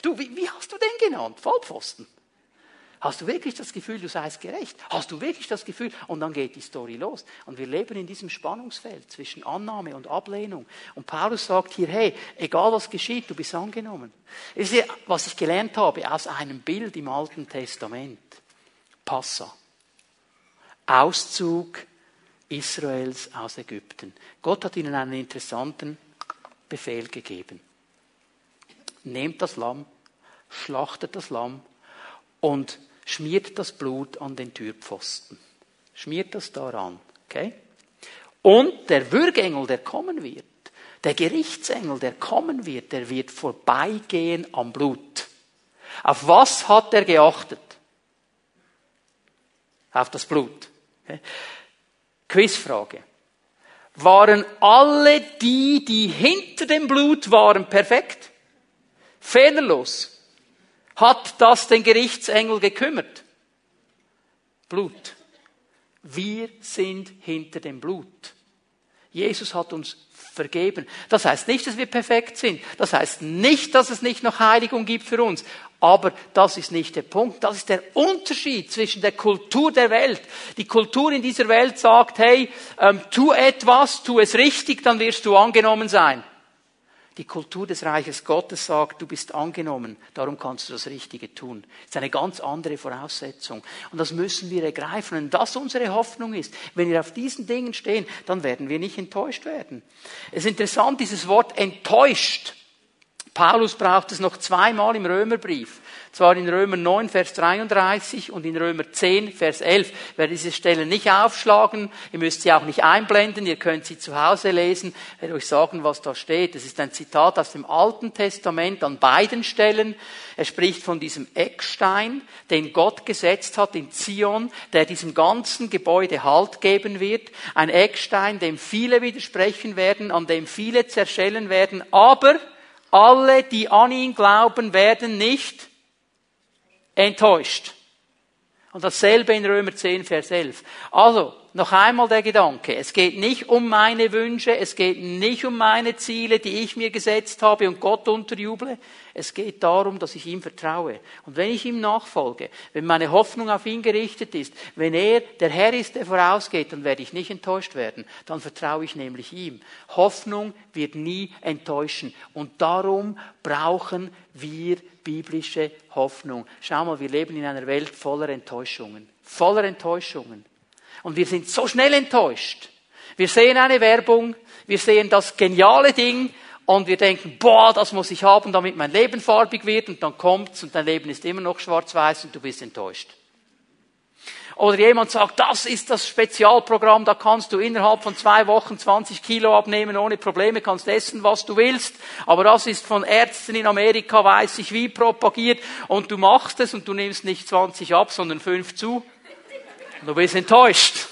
du, wie, wie hast du den genannt? Vollpfosten. Hast du wirklich das Gefühl, du seist gerecht? Hast du wirklich das Gefühl? Und dann geht die Story los. Und wir leben in diesem Spannungsfeld zwischen Annahme und Ablehnung. Und Paulus sagt hier, hey, egal was geschieht, du bist angenommen. Das ist was ich gelernt habe aus einem Bild im Alten Testament. Passa. Auszug Israels aus Ägypten. Gott hat ihnen einen interessanten Befehl gegeben. Nehmt das Lamm, schlachtet das Lamm und schmiert das Blut an den Türpfosten. Schmiert das daran. Okay? Und der Würgengel, der kommen wird, der Gerichtsengel, der kommen wird, der wird vorbeigehen am Blut. Auf was hat er geachtet? Auf das Blut. Okay? Quizfrage. Waren alle die, die hinter dem Blut waren, perfekt? Fehlerlos? Hat das den Gerichtsengel gekümmert? Blut. Wir sind hinter dem Blut. Jesus hat uns vergeben. Das heißt nicht, dass wir perfekt sind. Das heißt nicht, dass es nicht noch Heiligung gibt für uns. Aber das ist nicht der Punkt. Das ist der Unterschied zwischen der Kultur der Welt. Die Kultur in dieser Welt sagt, hey, ähm, tu etwas, tu es richtig, dann wirst du angenommen sein. Die Kultur des Reiches Gottes sagt, du bist angenommen, darum kannst du das Richtige tun. Das ist eine ganz andere Voraussetzung. Und das müssen wir ergreifen. Und das unsere Hoffnung ist. Wenn wir auf diesen Dingen stehen, dann werden wir nicht enttäuscht werden. Es ist interessant, dieses Wort enttäuscht. Paulus braucht es noch zweimal im Römerbrief zwar in Römer 9, Vers 33 und in Römer 10, Vers 11. Ich werde diese Stellen nicht aufschlagen, ihr müsst sie auch nicht einblenden, ihr könnt sie zu Hause lesen, ich werde euch sagen, was da steht. Es ist ein Zitat aus dem Alten Testament an beiden Stellen. Er spricht von diesem Eckstein, den Gott gesetzt hat in Zion, der diesem ganzen Gebäude Halt geben wird. Ein Eckstein, dem viele widersprechen werden, an dem viele zerschellen werden, aber alle, die an ihn glauben, werden nicht enttäuscht. Und dasselbe in Römer 10, Vers 11. Also, noch einmal der Gedanke. Es geht nicht um meine Wünsche, es geht nicht um meine Ziele, die ich mir gesetzt habe und Gott unterjuble. Es geht darum, dass ich ihm vertraue. Und wenn ich ihm nachfolge, wenn meine Hoffnung auf ihn gerichtet ist, wenn er der Herr ist, der vorausgeht, dann werde ich nicht enttäuscht werden. Dann vertraue ich nämlich ihm. Hoffnung wird nie enttäuschen. Und darum brauchen wir biblische Hoffnung. Schau mal, wir leben in einer Welt voller Enttäuschungen. Voller Enttäuschungen. Und wir sind so schnell enttäuscht. Wir sehen eine Werbung, wir sehen das geniale Ding und wir denken, boah, das muss ich haben, damit mein Leben farbig wird und dann kommt's und dein Leben ist immer noch schwarz-weiß und du bist enttäuscht. Oder jemand sagt, das ist das Spezialprogramm, da kannst du innerhalb von zwei Wochen 20 Kilo abnehmen ohne Probleme, kannst essen, was du willst. Aber das ist von Ärzten in Amerika, weiß ich wie, propagiert und du machst es und du nimmst nicht 20 ab, sondern 5 zu. Du bist enttäuscht.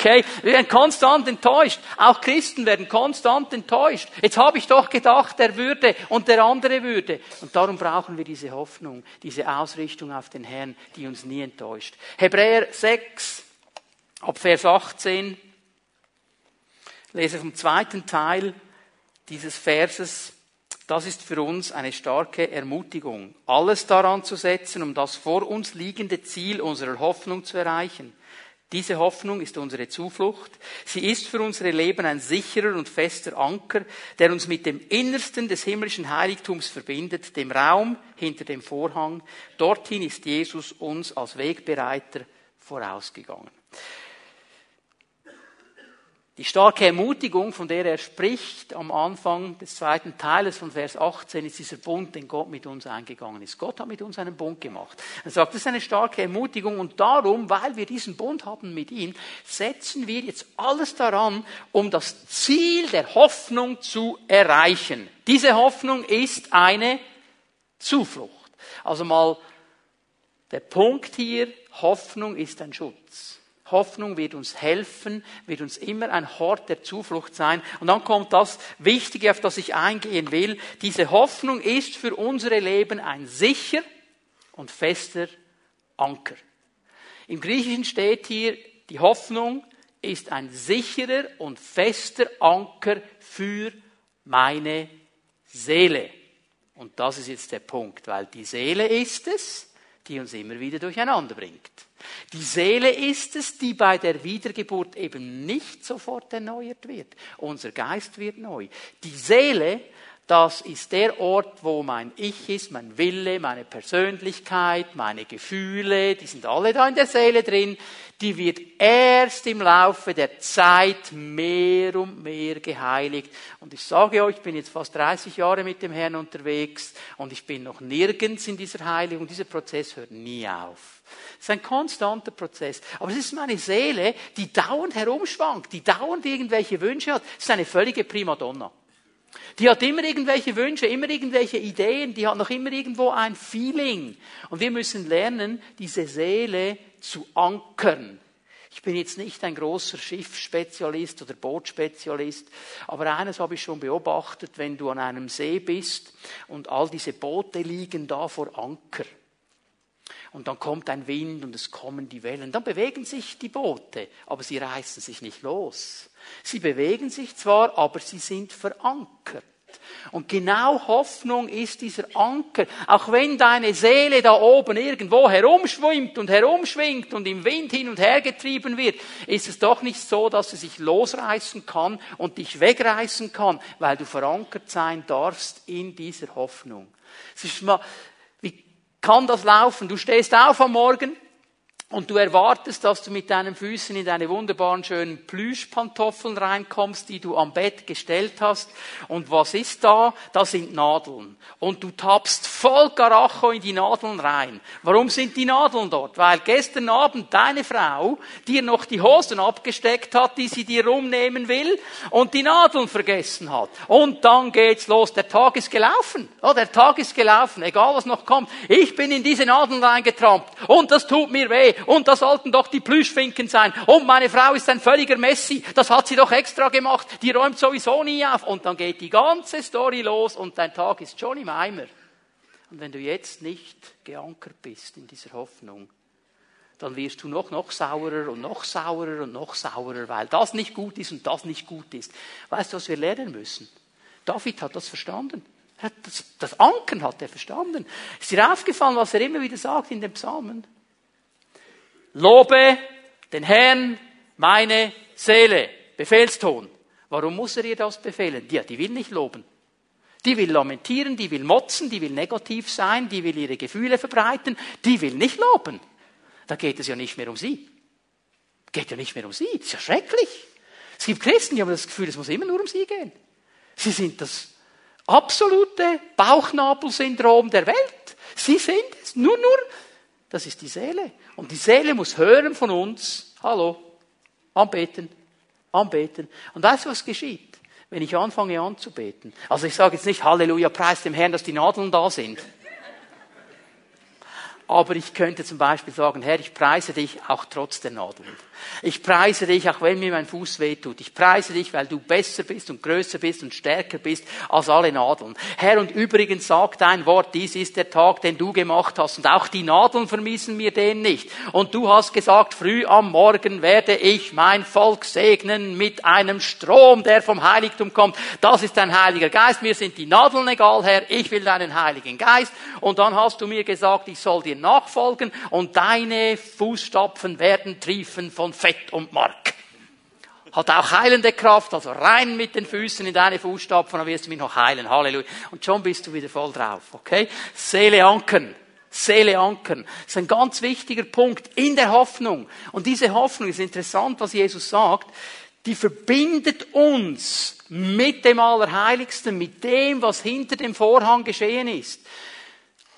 Okay? Wir werden konstant enttäuscht. Auch Christen werden konstant enttäuscht. Jetzt habe ich doch gedacht, der würde und der andere würde. Und darum brauchen wir diese Hoffnung, diese Ausrichtung auf den Herrn, die uns nie enttäuscht. Hebräer 6, ab Vers 18, lese vom zweiten Teil dieses Verses. Das ist für uns eine starke Ermutigung, alles daran zu setzen, um das vor uns liegende Ziel unserer Hoffnung zu erreichen. Diese Hoffnung ist unsere Zuflucht. Sie ist für unsere Leben ein sicherer und fester Anker, der uns mit dem Innersten des himmlischen Heiligtums verbindet, dem Raum hinter dem Vorhang. Dorthin ist Jesus uns als Wegbereiter vorausgegangen. Die starke Ermutigung, von der er spricht am Anfang des zweiten Teiles von Vers 18, ist dieser Bund, den Gott mit uns eingegangen ist. Gott hat mit uns einen Bund gemacht. Er sagt, das ist eine starke Ermutigung und darum, weil wir diesen Bund haben mit ihm, setzen wir jetzt alles daran, um das Ziel der Hoffnung zu erreichen. Diese Hoffnung ist eine Zuflucht. Also mal der Punkt hier, Hoffnung ist ein Schutz. Hoffnung wird uns helfen, wird uns immer ein Hort der Zuflucht sein. Und dann kommt das Wichtige, auf das ich eingehen will. Diese Hoffnung ist für unsere Leben ein sicher und fester Anker. Im Griechischen steht hier, die Hoffnung ist ein sicherer und fester Anker für meine Seele. Und das ist jetzt der Punkt, weil die Seele ist es, die uns immer wieder durcheinander bringt. Die Seele ist es, die bei der Wiedergeburt eben nicht sofort erneuert wird. Unser Geist wird neu. Die Seele, das ist der Ort, wo mein Ich ist, mein Wille, meine Persönlichkeit, meine Gefühle, die sind alle da in der Seele drin. Die wird erst im Laufe der Zeit mehr und mehr geheiligt. Und ich sage euch, ich bin jetzt fast 30 Jahre mit dem Herrn unterwegs und ich bin noch nirgends in dieser Heiligung. Dieser Prozess hört nie auf. Es ist ein konstanter Prozess. Aber es ist meine Seele, die dauernd herumschwankt, die dauernd irgendwelche Wünsche hat. Es ist eine völlige Primadonna. Die hat immer irgendwelche Wünsche, immer irgendwelche Ideen, die hat noch immer irgendwo ein Feeling. Und wir müssen lernen, diese Seele zu ankern. Ich bin jetzt nicht ein großer Schiffsspezialist oder Bootspezialist, aber eines habe ich schon beobachtet, wenn du an einem See bist und all diese Boote liegen da vor Anker und dann kommt ein Wind und es kommen die Wellen. Dann bewegen sich die Boote, aber sie reißen sich nicht los. Sie bewegen sich zwar, aber sie sind verankert. Und genau Hoffnung ist dieser Anker. Auch wenn deine Seele da oben irgendwo herumschwimmt und herumschwingt und im Wind hin und her getrieben wird, ist es doch nicht so, dass sie sich losreißen kann und dich wegreißen kann, weil du verankert sein darfst in dieser Hoffnung. Es ist mal, kann das laufen. Du stehst auf am Morgen und du erwartest, dass du mit deinen Füßen in deine wunderbaren schönen Plüschpantoffeln reinkommst, die du am Bett gestellt hast. Und was ist da? Da sind Nadeln. Und du tappst voll Karacho in die Nadeln rein. Warum sind die Nadeln dort? Weil gestern Abend deine Frau dir noch die Hosen abgesteckt hat, die sie dir rumnehmen will und die Nadeln vergessen hat. Und dann geht's los. Der Tag ist gelaufen. Oh, der Tag ist gelaufen. Egal was noch kommt. Ich bin in diese Nadeln reingetrampt. Und das tut mir weh und das sollten doch die Plüschfinken sein. Und meine Frau ist ein völliger Messi. Das hat sie doch extra gemacht. Die räumt sowieso nie auf. Und dann geht die ganze Story los und dein Tag ist schon im Eimer. Und wenn du jetzt nicht geankert bist in dieser Hoffnung, dann wirst du noch, noch saurer und noch saurer und noch saurer, weil das nicht gut ist und das nicht gut ist. Weißt du, was wir lernen müssen? David hat das verstanden. Das, das Ankern hat er verstanden. Ist dir aufgefallen, was er immer wieder sagt in den Psalmen? Lobe den Herrn meine Seele. Befehlston. Warum muss er ihr das befehlen? Ja, die will nicht loben. Die will lamentieren, die will motzen, die will negativ sein, die will ihre Gefühle verbreiten, die will nicht loben. Da geht es ja nicht mehr um sie. Geht ja nicht mehr um sie. Das ist ja schrecklich. Es gibt Christen, die haben das Gefühl, es muss immer nur um sie gehen. Sie sind das absolute Bauchnabelsyndrom der Welt. Sie sind es. Nur, nur, das ist die Seele. Und die Seele muss hören von uns, hallo, anbeten, anbeten. Und weißt du, was geschieht, wenn ich anfange anzubeten? Also ich sage jetzt nicht Halleluja, preis dem Herrn, dass die Nadeln da sind. Aber ich könnte zum Beispiel sagen, Herr, ich preise dich auch trotz der Nadeln. Ich preise dich, auch wenn mir mein Fuß wehtut. Ich preise dich, weil du besser bist und größer bist und stärker bist als alle Nadeln. Herr, und übrigens sagt dein Wort, dies ist der Tag, den du gemacht hast. Und auch die Nadeln vermissen mir den nicht. Und du hast gesagt, früh am Morgen werde ich mein Volk segnen mit einem Strom, der vom Heiligtum kommt. Das ist dein Heiliger Geist. Mir sind die Nadeln egal, Herr. Ich will deinen Heiligen Geist. Und dann hast du mir gesagt, ich soll dir nachfolgen und deine Fußstapfen werden triefen von Fett und Mark. Hat auch heilende Kraft, also rein mit den Füßen in deine Fußstapfen, dann wirst du mich noch heilen. Halleluja. Und schon bist du wieder voll drauf, okay? Seele ankern. Seele ankern. Das ist ein ganz wichtiger Punkt in der Hoffnung. Und diese Hoffnung ist interessant, was Jesus sagt. Die verbindet uns mit dem Allerheiligsten, mit dem, was hinter dem Vorhang geschehen ist.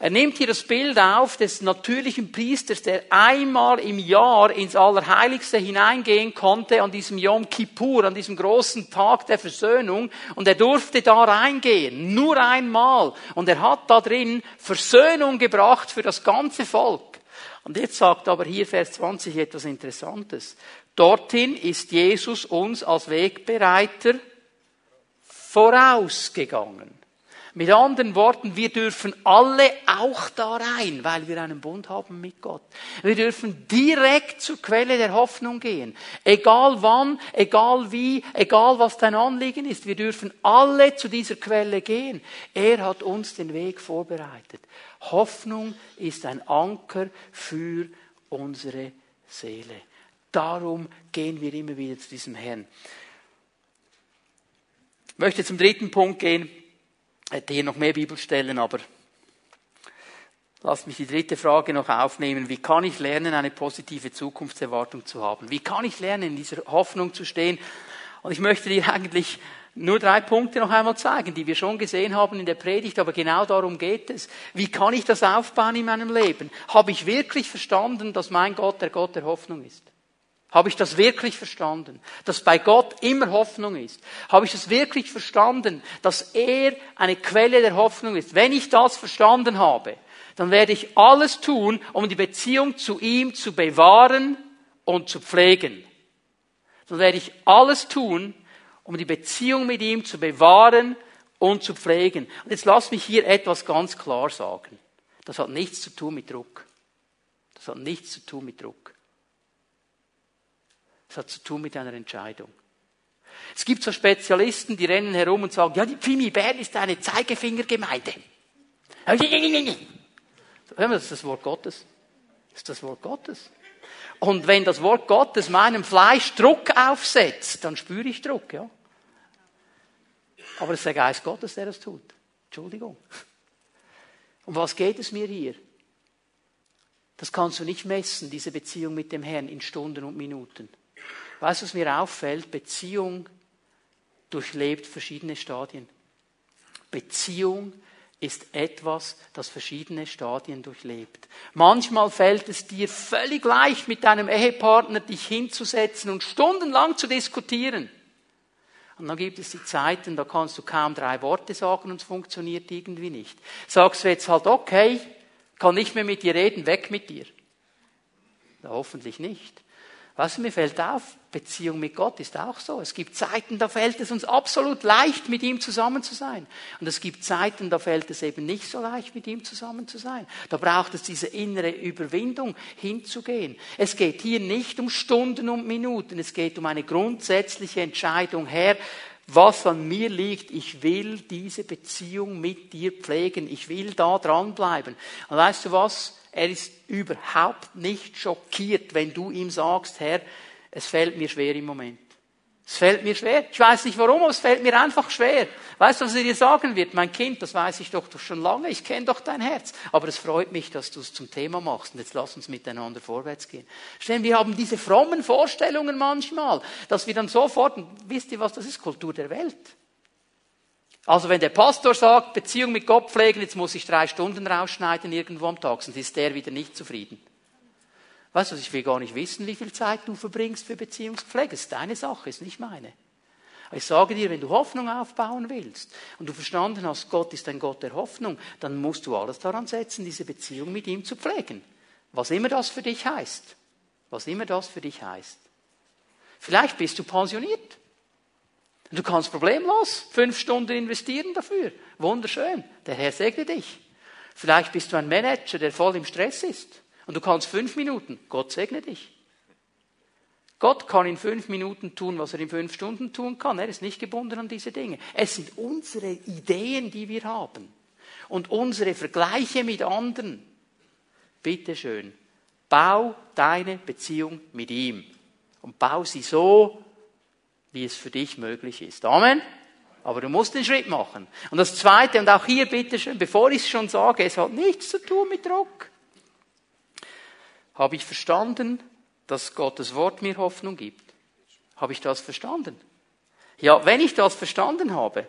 Er nimmt hier das Bild auf des natürlichen Priesters, der einmal im Jahr ins Allerheiligste hineingehen konnte, an diesem Yom Kippur, an diesem großen Tag der Versöhnung. Und er durfte da reingehen, nur einmal. Und er hat da drin Versöhnung gebracht für das ganze Volk. Und jetzt sagt aber hier Vers 20 etwas Interessantes. Dorthin ist Jesus uns als Wegbereiter vorausgegangen. Mit anderen Worten, wir dürfen alle auch da rein, weil wir einen Bund haben mit Gott. Wir dürfen direkt zur Quelle der Hoffnung gehen. Egal wann, egal wie, egal was dein Anliegen ist. Wir dürfen alle zu dieser Quelle gehen. Er hat uns den Weg vorbereitet. Hoffnung ist ein Anker für unsere Seele. Darum gehen wir immer wieder zu diesem Herrn. Ich möchte zum dritten Punkt gehen hätte hier noch mehr Bibelstellen, aber Lass mich die dritte Frage noch aufnehmen. Wie kann ich lernen, eine positive Zukunftserwartung zu haben? Wie kann ich lernen, in dieser Hoffnung zu stehen? Und ich möchte dir eigentlich nur drei Punkte noch einmal zeigen, die wir schon gesehen haben in der Predigt, aber genau darum geht es. Wie kann ich das aufbauen in meinem Leben? Habe ich wirklich verstanden, dass mein Gott der Gott der Hoffnung ist? Habe ich das wirklich verstanden? Dass bei Gott immer Hoffnung ist? Habe ich das wirklich verstanden, dass er eine Quelle der Hoffnung ist? Wenn ich das verstanden habe, dann werde ich alles tun, um die Beziehung zu ihm zu bewahren und zu pflegen. Dann werde ich alles tun, um die Beziehung mit ihm zu bewahren und zu pflegen. Und jetzt lass mich hier etwas ganz klar sagen. Das hat nichts zu tun mit Druck. Das hat nichts zu tun mit Druck. Das hat zu tun mit einer Entscheidung. Es gibt so Spezialisten, die rennen herum und sagen, ja, die Pfimi Bern ist eine Zeigefingergemeinde. Hören wir, das ist das Wort Gottes. Das ist das Wort Gottes. Und wenn das Wort Gottes meinem Fleisch Druck aufsetzt, dann spüre ich Druck, ja. Aber es ist der Geist Gottes, der das tut. Entschuldigung. Um was geht es mir hier? Das kannst du nicht messen, diese Beziehung mit dem Herrn in Stunden und Minuten. Weißt du, was mir auffällt? Beziehung durchlebt verschiedene Stadien. Beziehung ist etwas, das verschiedene Stadien durchlebt. Manchmal fällt es dir völlig leicht, mit deinem Ehepartner dich hinzusetzen und stundenlang zu diskutieren. Und dann gibt es die Zeiten, da kannst du kaum drei Worte sagen und es funktioniert irgendwie nicht. Sagst du jetzt halt, okay, kann nicht mehr mit dir reden, weg mit dir. Ja, hoffentlich nicht. Was mir fällt auf, Beziehung mit Gott ist auch so. Es gibt Zeiten, da fällt es uns absolut leicht, mit ihm zusammen zu sein. Und es gibt Zeiten, da fällt es eben nicht so leicht, mit ihm zusammen zu sein. Da braucht es diese innere Überwindung, hinzugehen. Es geht hier nicht um Stunden und Minuten. Es geht um eine grundsätzliche Entscheidung. Herr, was an mir liegt, ich will diese Beziehung mit dir pflegen. Ich will da dranbleiben. Und weißt du was? Er ist überhaupt nicht schockiert, wenn du ihm sagst, Herr, es fällt mir schwer im Moment. Es fällt mir schwer. Ich weiß nicht warum, aber es fällt mir einfach schwer. Weißt du, was er dir sagen wird? Mein Kind, das weiß ich doch schon lange. Ich kenne doch dein Herz. Aber es freut mich, dass du es zum Thema machst. Und jetzt lass uns miteinander vorwärts gehen. Stellen, wir haben diese frommen Vorstellungen manchmal, dass wir dann sofort, wisst ihr was, das ist Kultur der Welt. Also wenn der Pastor sagt, Beziehung mit Gott pflegen, jetzt muss ich drei Stunden rausschneiden irgendwo am Tag, sonst ist der wieder nicht zufrieden. Weißt du, ich will gar nicht wissen, wie viel Zeit du verbringst für Beziehungspflege. Das ist deine Sache, ist nicht meine. Ich sage dir, wenn du Hoffnung aufbauen willst und du verstanden hast, Gott ist ein Gott der Hoffnung, dann musst du alles daran setzen, diese Beziehung mit ihm zu pflegen. Was immer das für dich heißt. Was immer das für dich heißt. Vielleicht bist du pensioniert. Du kannst problemlos fünf Stunden investieren dafür. Wunderschön. Der Herr segne dich. Vielleicht bist du ein Manager, der voll im Stress ist. Und du kannst fünf Minuten. Gott segne dich. Gott kann in fünf Minuten tun, was er in fünf Stunden tun kann. Er ist nicht gebunden an diese Dinge. Es sind unsere Ideen, die wir haben. Und unsere Vergleiche mit anderen. Bitte schön. Bau deine Beziehung mit ihm. Und bau sie so, wie es für dich möglich ist. Amen. Aber du musst den Schritt machen. Und das Zweite, und auch hier bitte schön, bevor ich es schon sage, es hat nichts zu tun mit Druck. Habe ich verstanden, dass Gottes Wort mir Hoffnung gibt? Habe ich das verstanden? Ja, wenn ich das verstanden habe,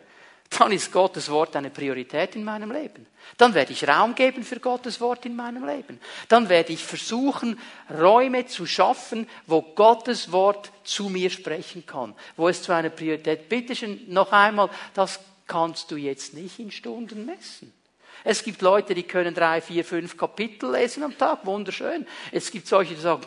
dann ist Gottes Wort eine Priorität in meinem Leben. Dann werde ich Raum geben für Gottes Wort in meinem Leben. Dann werde ich versuchen, Räume zu schaffen, wo Gottes Wort zu mir sprechen kann, wo es zu einer Priorität. Bitte schön, noch einmal, das kannst du jetzt nicht in Stunden messen. Es gibt Leute, die können drei, vier, fünf Kapitel lesen am Tag, wunderschön. Es gibt solche, die sagen,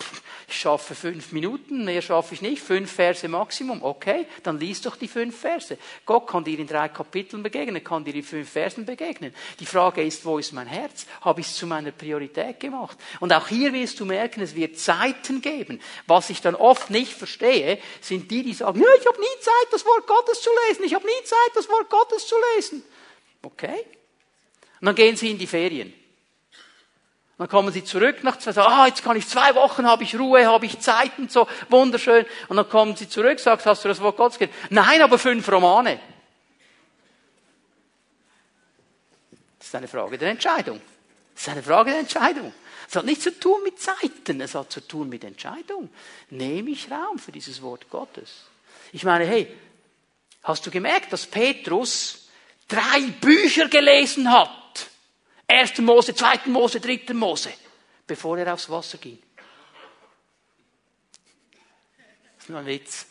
ich schaffe fünf Minuten, mehr schaffe ich nicht, fünf Verse Maximum. Okay, dann liest doch die fünf Verse. Gott kann dir in drei Kapiteln begegnen, kann dir in fünf Versen begegnen. Die Frage ist, wo ist mein Herz? Habe ich es zu meiner Priorität gemacht? Und auch hier wirst du merken, es wird Zeiten geben. Was ich dann oft nicht verstehe, sind die, die sagen, ja, ich habe nie Zeit, das Wort Gottes zu lesen. Ich habe nie Zeit, das Wort Gottes zu lesen. Okay, und dann gehen sie in die Ferien. Und dann kommen sie zurück nach zwei, sagen, ah, jetzt kann ich zwei Wochen, habe ich Ruhe, habe ich Zeit und so, wunderschön. Und dann kommen sie zurück, sagst, hast du das Wort Gottes gelesen? Nein, aber fünf Romane. Das ist eine Frage der Entscheidung. Das ist eine Frage der Entscheidung. Es hat nichts zu tun mit Zeiten, es hat zu tun mit Entscheidung. Nehme ich Raum für dieses Wort Gottes? Ich meine, hey, hast du gemerkt, dass Petrus drei Bücher gelesen hat? 1. Mose, 2. Mose, 3. Mose, bevor er aufs Wasser ging. Das ist nur ein Witz.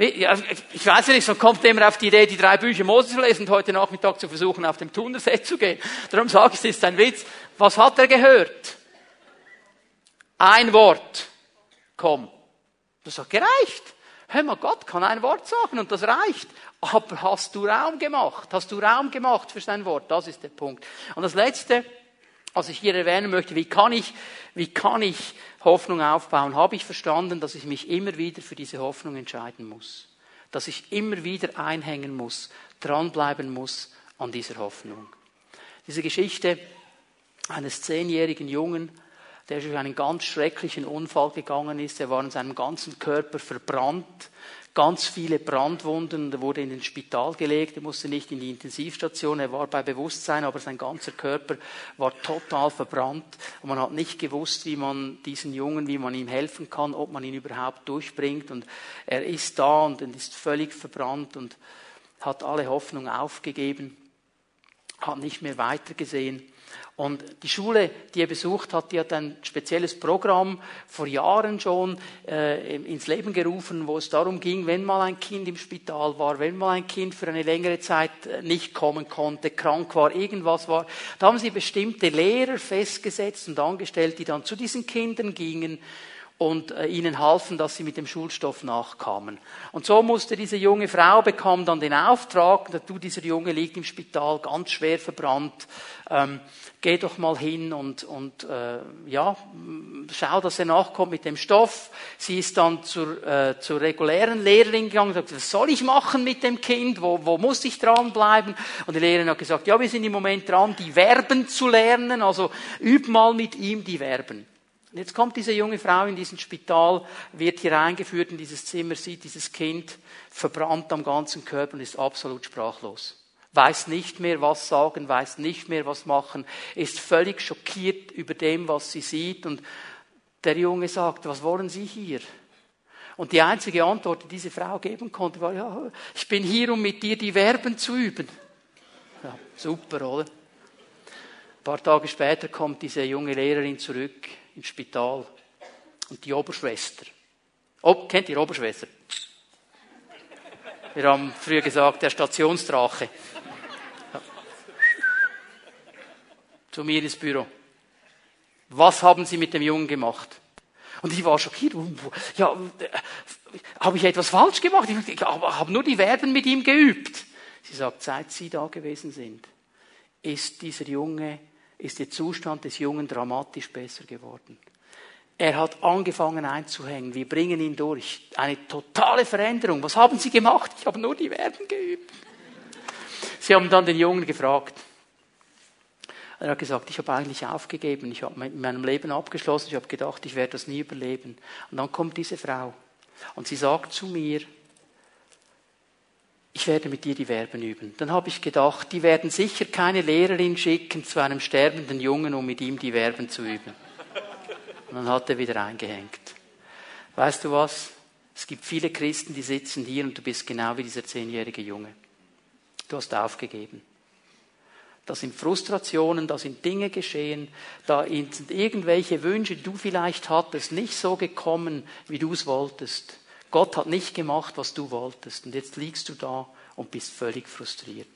Ich weiß ja nicht, so kommt jemand auf die Idee, die drei Bücher Mose zu lesen und heute Nachmittag zu versuchen, auf dem Thunersee zu gehen. Darum sage ich, es ist ein Witz. Was hat er gehört? Ein Wort. Komm. Das hat gereicht. Hör mal, Gott kann ein Wort sagen und das reicht. Aber hast du Raum gemacht? Hast du Raum gemacht für sein Wort? Das ist der Punkt. Und das Letzte, was ich hier erwähnen möchte, wie kann ich, wie kann ich Hoffnung aufbauen? Habe ich verstanden, dass ich mich immer wieder für diese Hoffnung entscheiden muss? Dass ich immer wieder einhängen muss, dranbleiben muss an dieser Hoffnung. Diese Geschichte eines zehnjährigen Jungen, der durch einen ganz schrecklichen Unfall gegangen ist. Er war in seinem ganzen Körper verbrannt, ganz viele Brandwunden. Er wurde in den Spital gelegt. Er musste nicht in die Intensivstation. Er war bei Bewusstsein, aber sein ganzer Körper war total verbrannt. Und man hat nicht gewusst, wie man diesen Jungen, wie man ihm helfen kann, ob man ihn überhaupt durchbringt. Und er ist da und ist völlig verbrannt und hat alle Hoffnung aufgegeben, hat nicht mehr weitergesehen. Und die Schule, die er besucht hat, die hat ein spezielles Programm vor Jahren schon äh, ins Leben gerufen, wo es darum ging, wenn mal ein Kind im Spital war, wenn mal ein Kind für eine längere Zeit äh, nicht kommen konnte, krank war, irgendwas war, da haben sie bestimmte Lehrer festgesetzt und angestellt, die dann zu diesen Kindern gingen und äh, ihnen halfen, dass sie mit dem Schulstoff nachkamen. Und so musste diese junge Frau bekam dann den Auftrag, du, dieser Junge liegt im Spital, ganz schwer verbrannt, ähm, geh doch mal hin und, und äh, ja, schau, dass er nachkommt mit dem Stoff. Sie ist dann zur, äh, zur regulären Lehrerin gegangen und sagt, was soll ich machen mit dem Kind, wo, wo muss ich dranbleiben? Und die Lehrerin hat gesagt, ja, wir sind im Moment dran, die Verben zu lernen, also üb mal mit ihm die Verben. Und jetzt kommt diese junge Frau in diesen Spital, wird hier eingeführt in dieses Zimmer, sieht dieses Kind verbrannt am ganzen Körper und ist absolut sprachlos. Weiß nicht mehr, was sagen, weiß nicht mehr, was machen, ist völlig schockiert über dem, was sie sieht. Und der Junge sagt, was wollen Sie hier? Und die einzige Antwort, die diese Frau geben konnte, war, ja, ich bin hier, um mit dir die Verben zu üben. Ja, super, oder? Ein paar Tage später kommt diese junge Lehrerin zurück ins Spital. Und die Oberschwester. Oh, kennt ihr Oberschwester? Wir haben früher gesagt, der Stationsdrache. Zu mir ins Büro. Was haben Sie mit dem Jungen gemacht? Und ich war schockiert. Ja, habe ich etwas falsch gemacht? Ich habe nur die Verben mit ihm geübt. Sie sagt, seit Sie da gewesen sind, ist dieser Junge, ist der Zustand des Jungen dramatisch besser geworden. Er hat angefangen einzuhängen. Wir bringen ihn durch. Eine totale Veränderung. Was haben Sie gemacht? Ich habe nur die Verben geübt. Sie haben dann den Jungen gefragt. Er hat gesagt, ich habe eigentlich aufgegeben, ich habe mit meinem Leben abgeschlossen, ich habe gedacht, ich werde das nie überleben. Und dann kommt diese Frau und sie sagt zu mir, ich werde mit dir die Verben üben. Dann habe ich gedacht, die werden sicher keine Lehrerin schicken zu einem sterbenden Jungen, um mit ihm die Verben zu üben. Und dann hat er wieder eingehängt. Weißt du was? Es gibt viele Christen, die sitzen hier und du bist genau wie dieser zehnjährige Junge. Du hast aufgegeben. Da sind Frustrationen, da sind Dinge geschehen, da sind irgendwelche Wünsche, die du vielleicht hattest, nicht so gekommen, wie du es wolltest. Gott hat nicht gemacht, was du wolltest. Und jetzt liegst du da und bist völlig frustriert.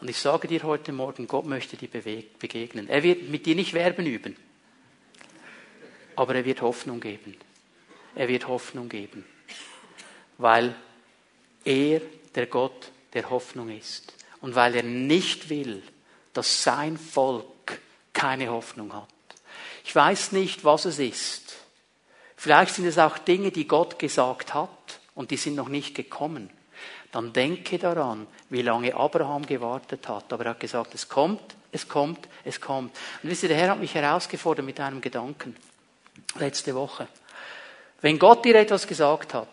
Und ich sage dir heute Morgen, Gott möchte dir begegnen. Er wird mit dir nicht Werben üben, aber er wird Hoffnung geben. Er wird Hoffnung geben, weil er der Gott der Hoffnung ist und weil er nicht will, dass sein Volk keine Hoffnung hat. Ich weiß nicht, was es ist. Vielleicht sind es auch Dinge, die Gott gesagt hat und die sind noch nicht gekommen. Dann denke daran, wie lange Abraham gewartet hat. Aber er hat gesagt, es kommt, es kommt, es kommt. Und wisst ihr, der Herr hat mich herausgefordert mit einem Gedanken. Letzte Woche. Wenn Gott dir etwas gesagt hat,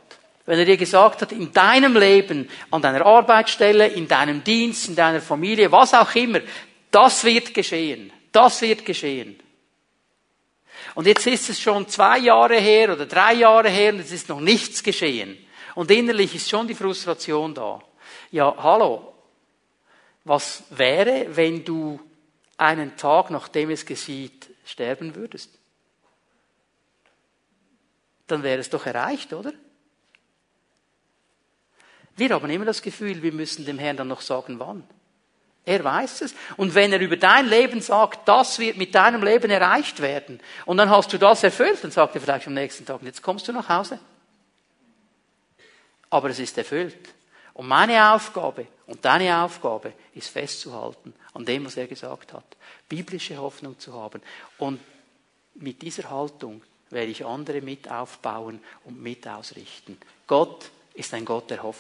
wenn er dir gesagt hat, in deinem Leben, an deiner Arbeitsstelle, in deinem Dienst, in deiner Familie, was auch immer, das wird geschehen. Das wird geschehen. Und jetzt ist es schon zwei Jahre her oder drei Jahre her und es ist noch nichts geschehen. Und innerlich ist schon die Frustration da. Ja, hallo. Was wäre, wenn du einen Tag, nachdem es geschieht, sterben würdest? Dann wäre es doch erreicht, oder? Wir haben immer das Gefühl, wir müssen dem Herrn dann noch sagen, wann. Er weiß es. Und wenn er über dein Leben sagt, das wird mit deinem Leben erreicht werden, und dann hast du das erfüllt, dann sagt er vielleicht am nächsten Tag, jetzt kommst du nach Hause. Aber es ist erfüllt. Und meine Aufgabe und deine Aufgabe ist festzuhalten an dem, was er gesagt hat. Biblische Hoffnung zu haben. Und mit dieser Haltung werde ich andere mit aufbauen und mit ausrichten. Gott ist ein Gott der Hoffnung.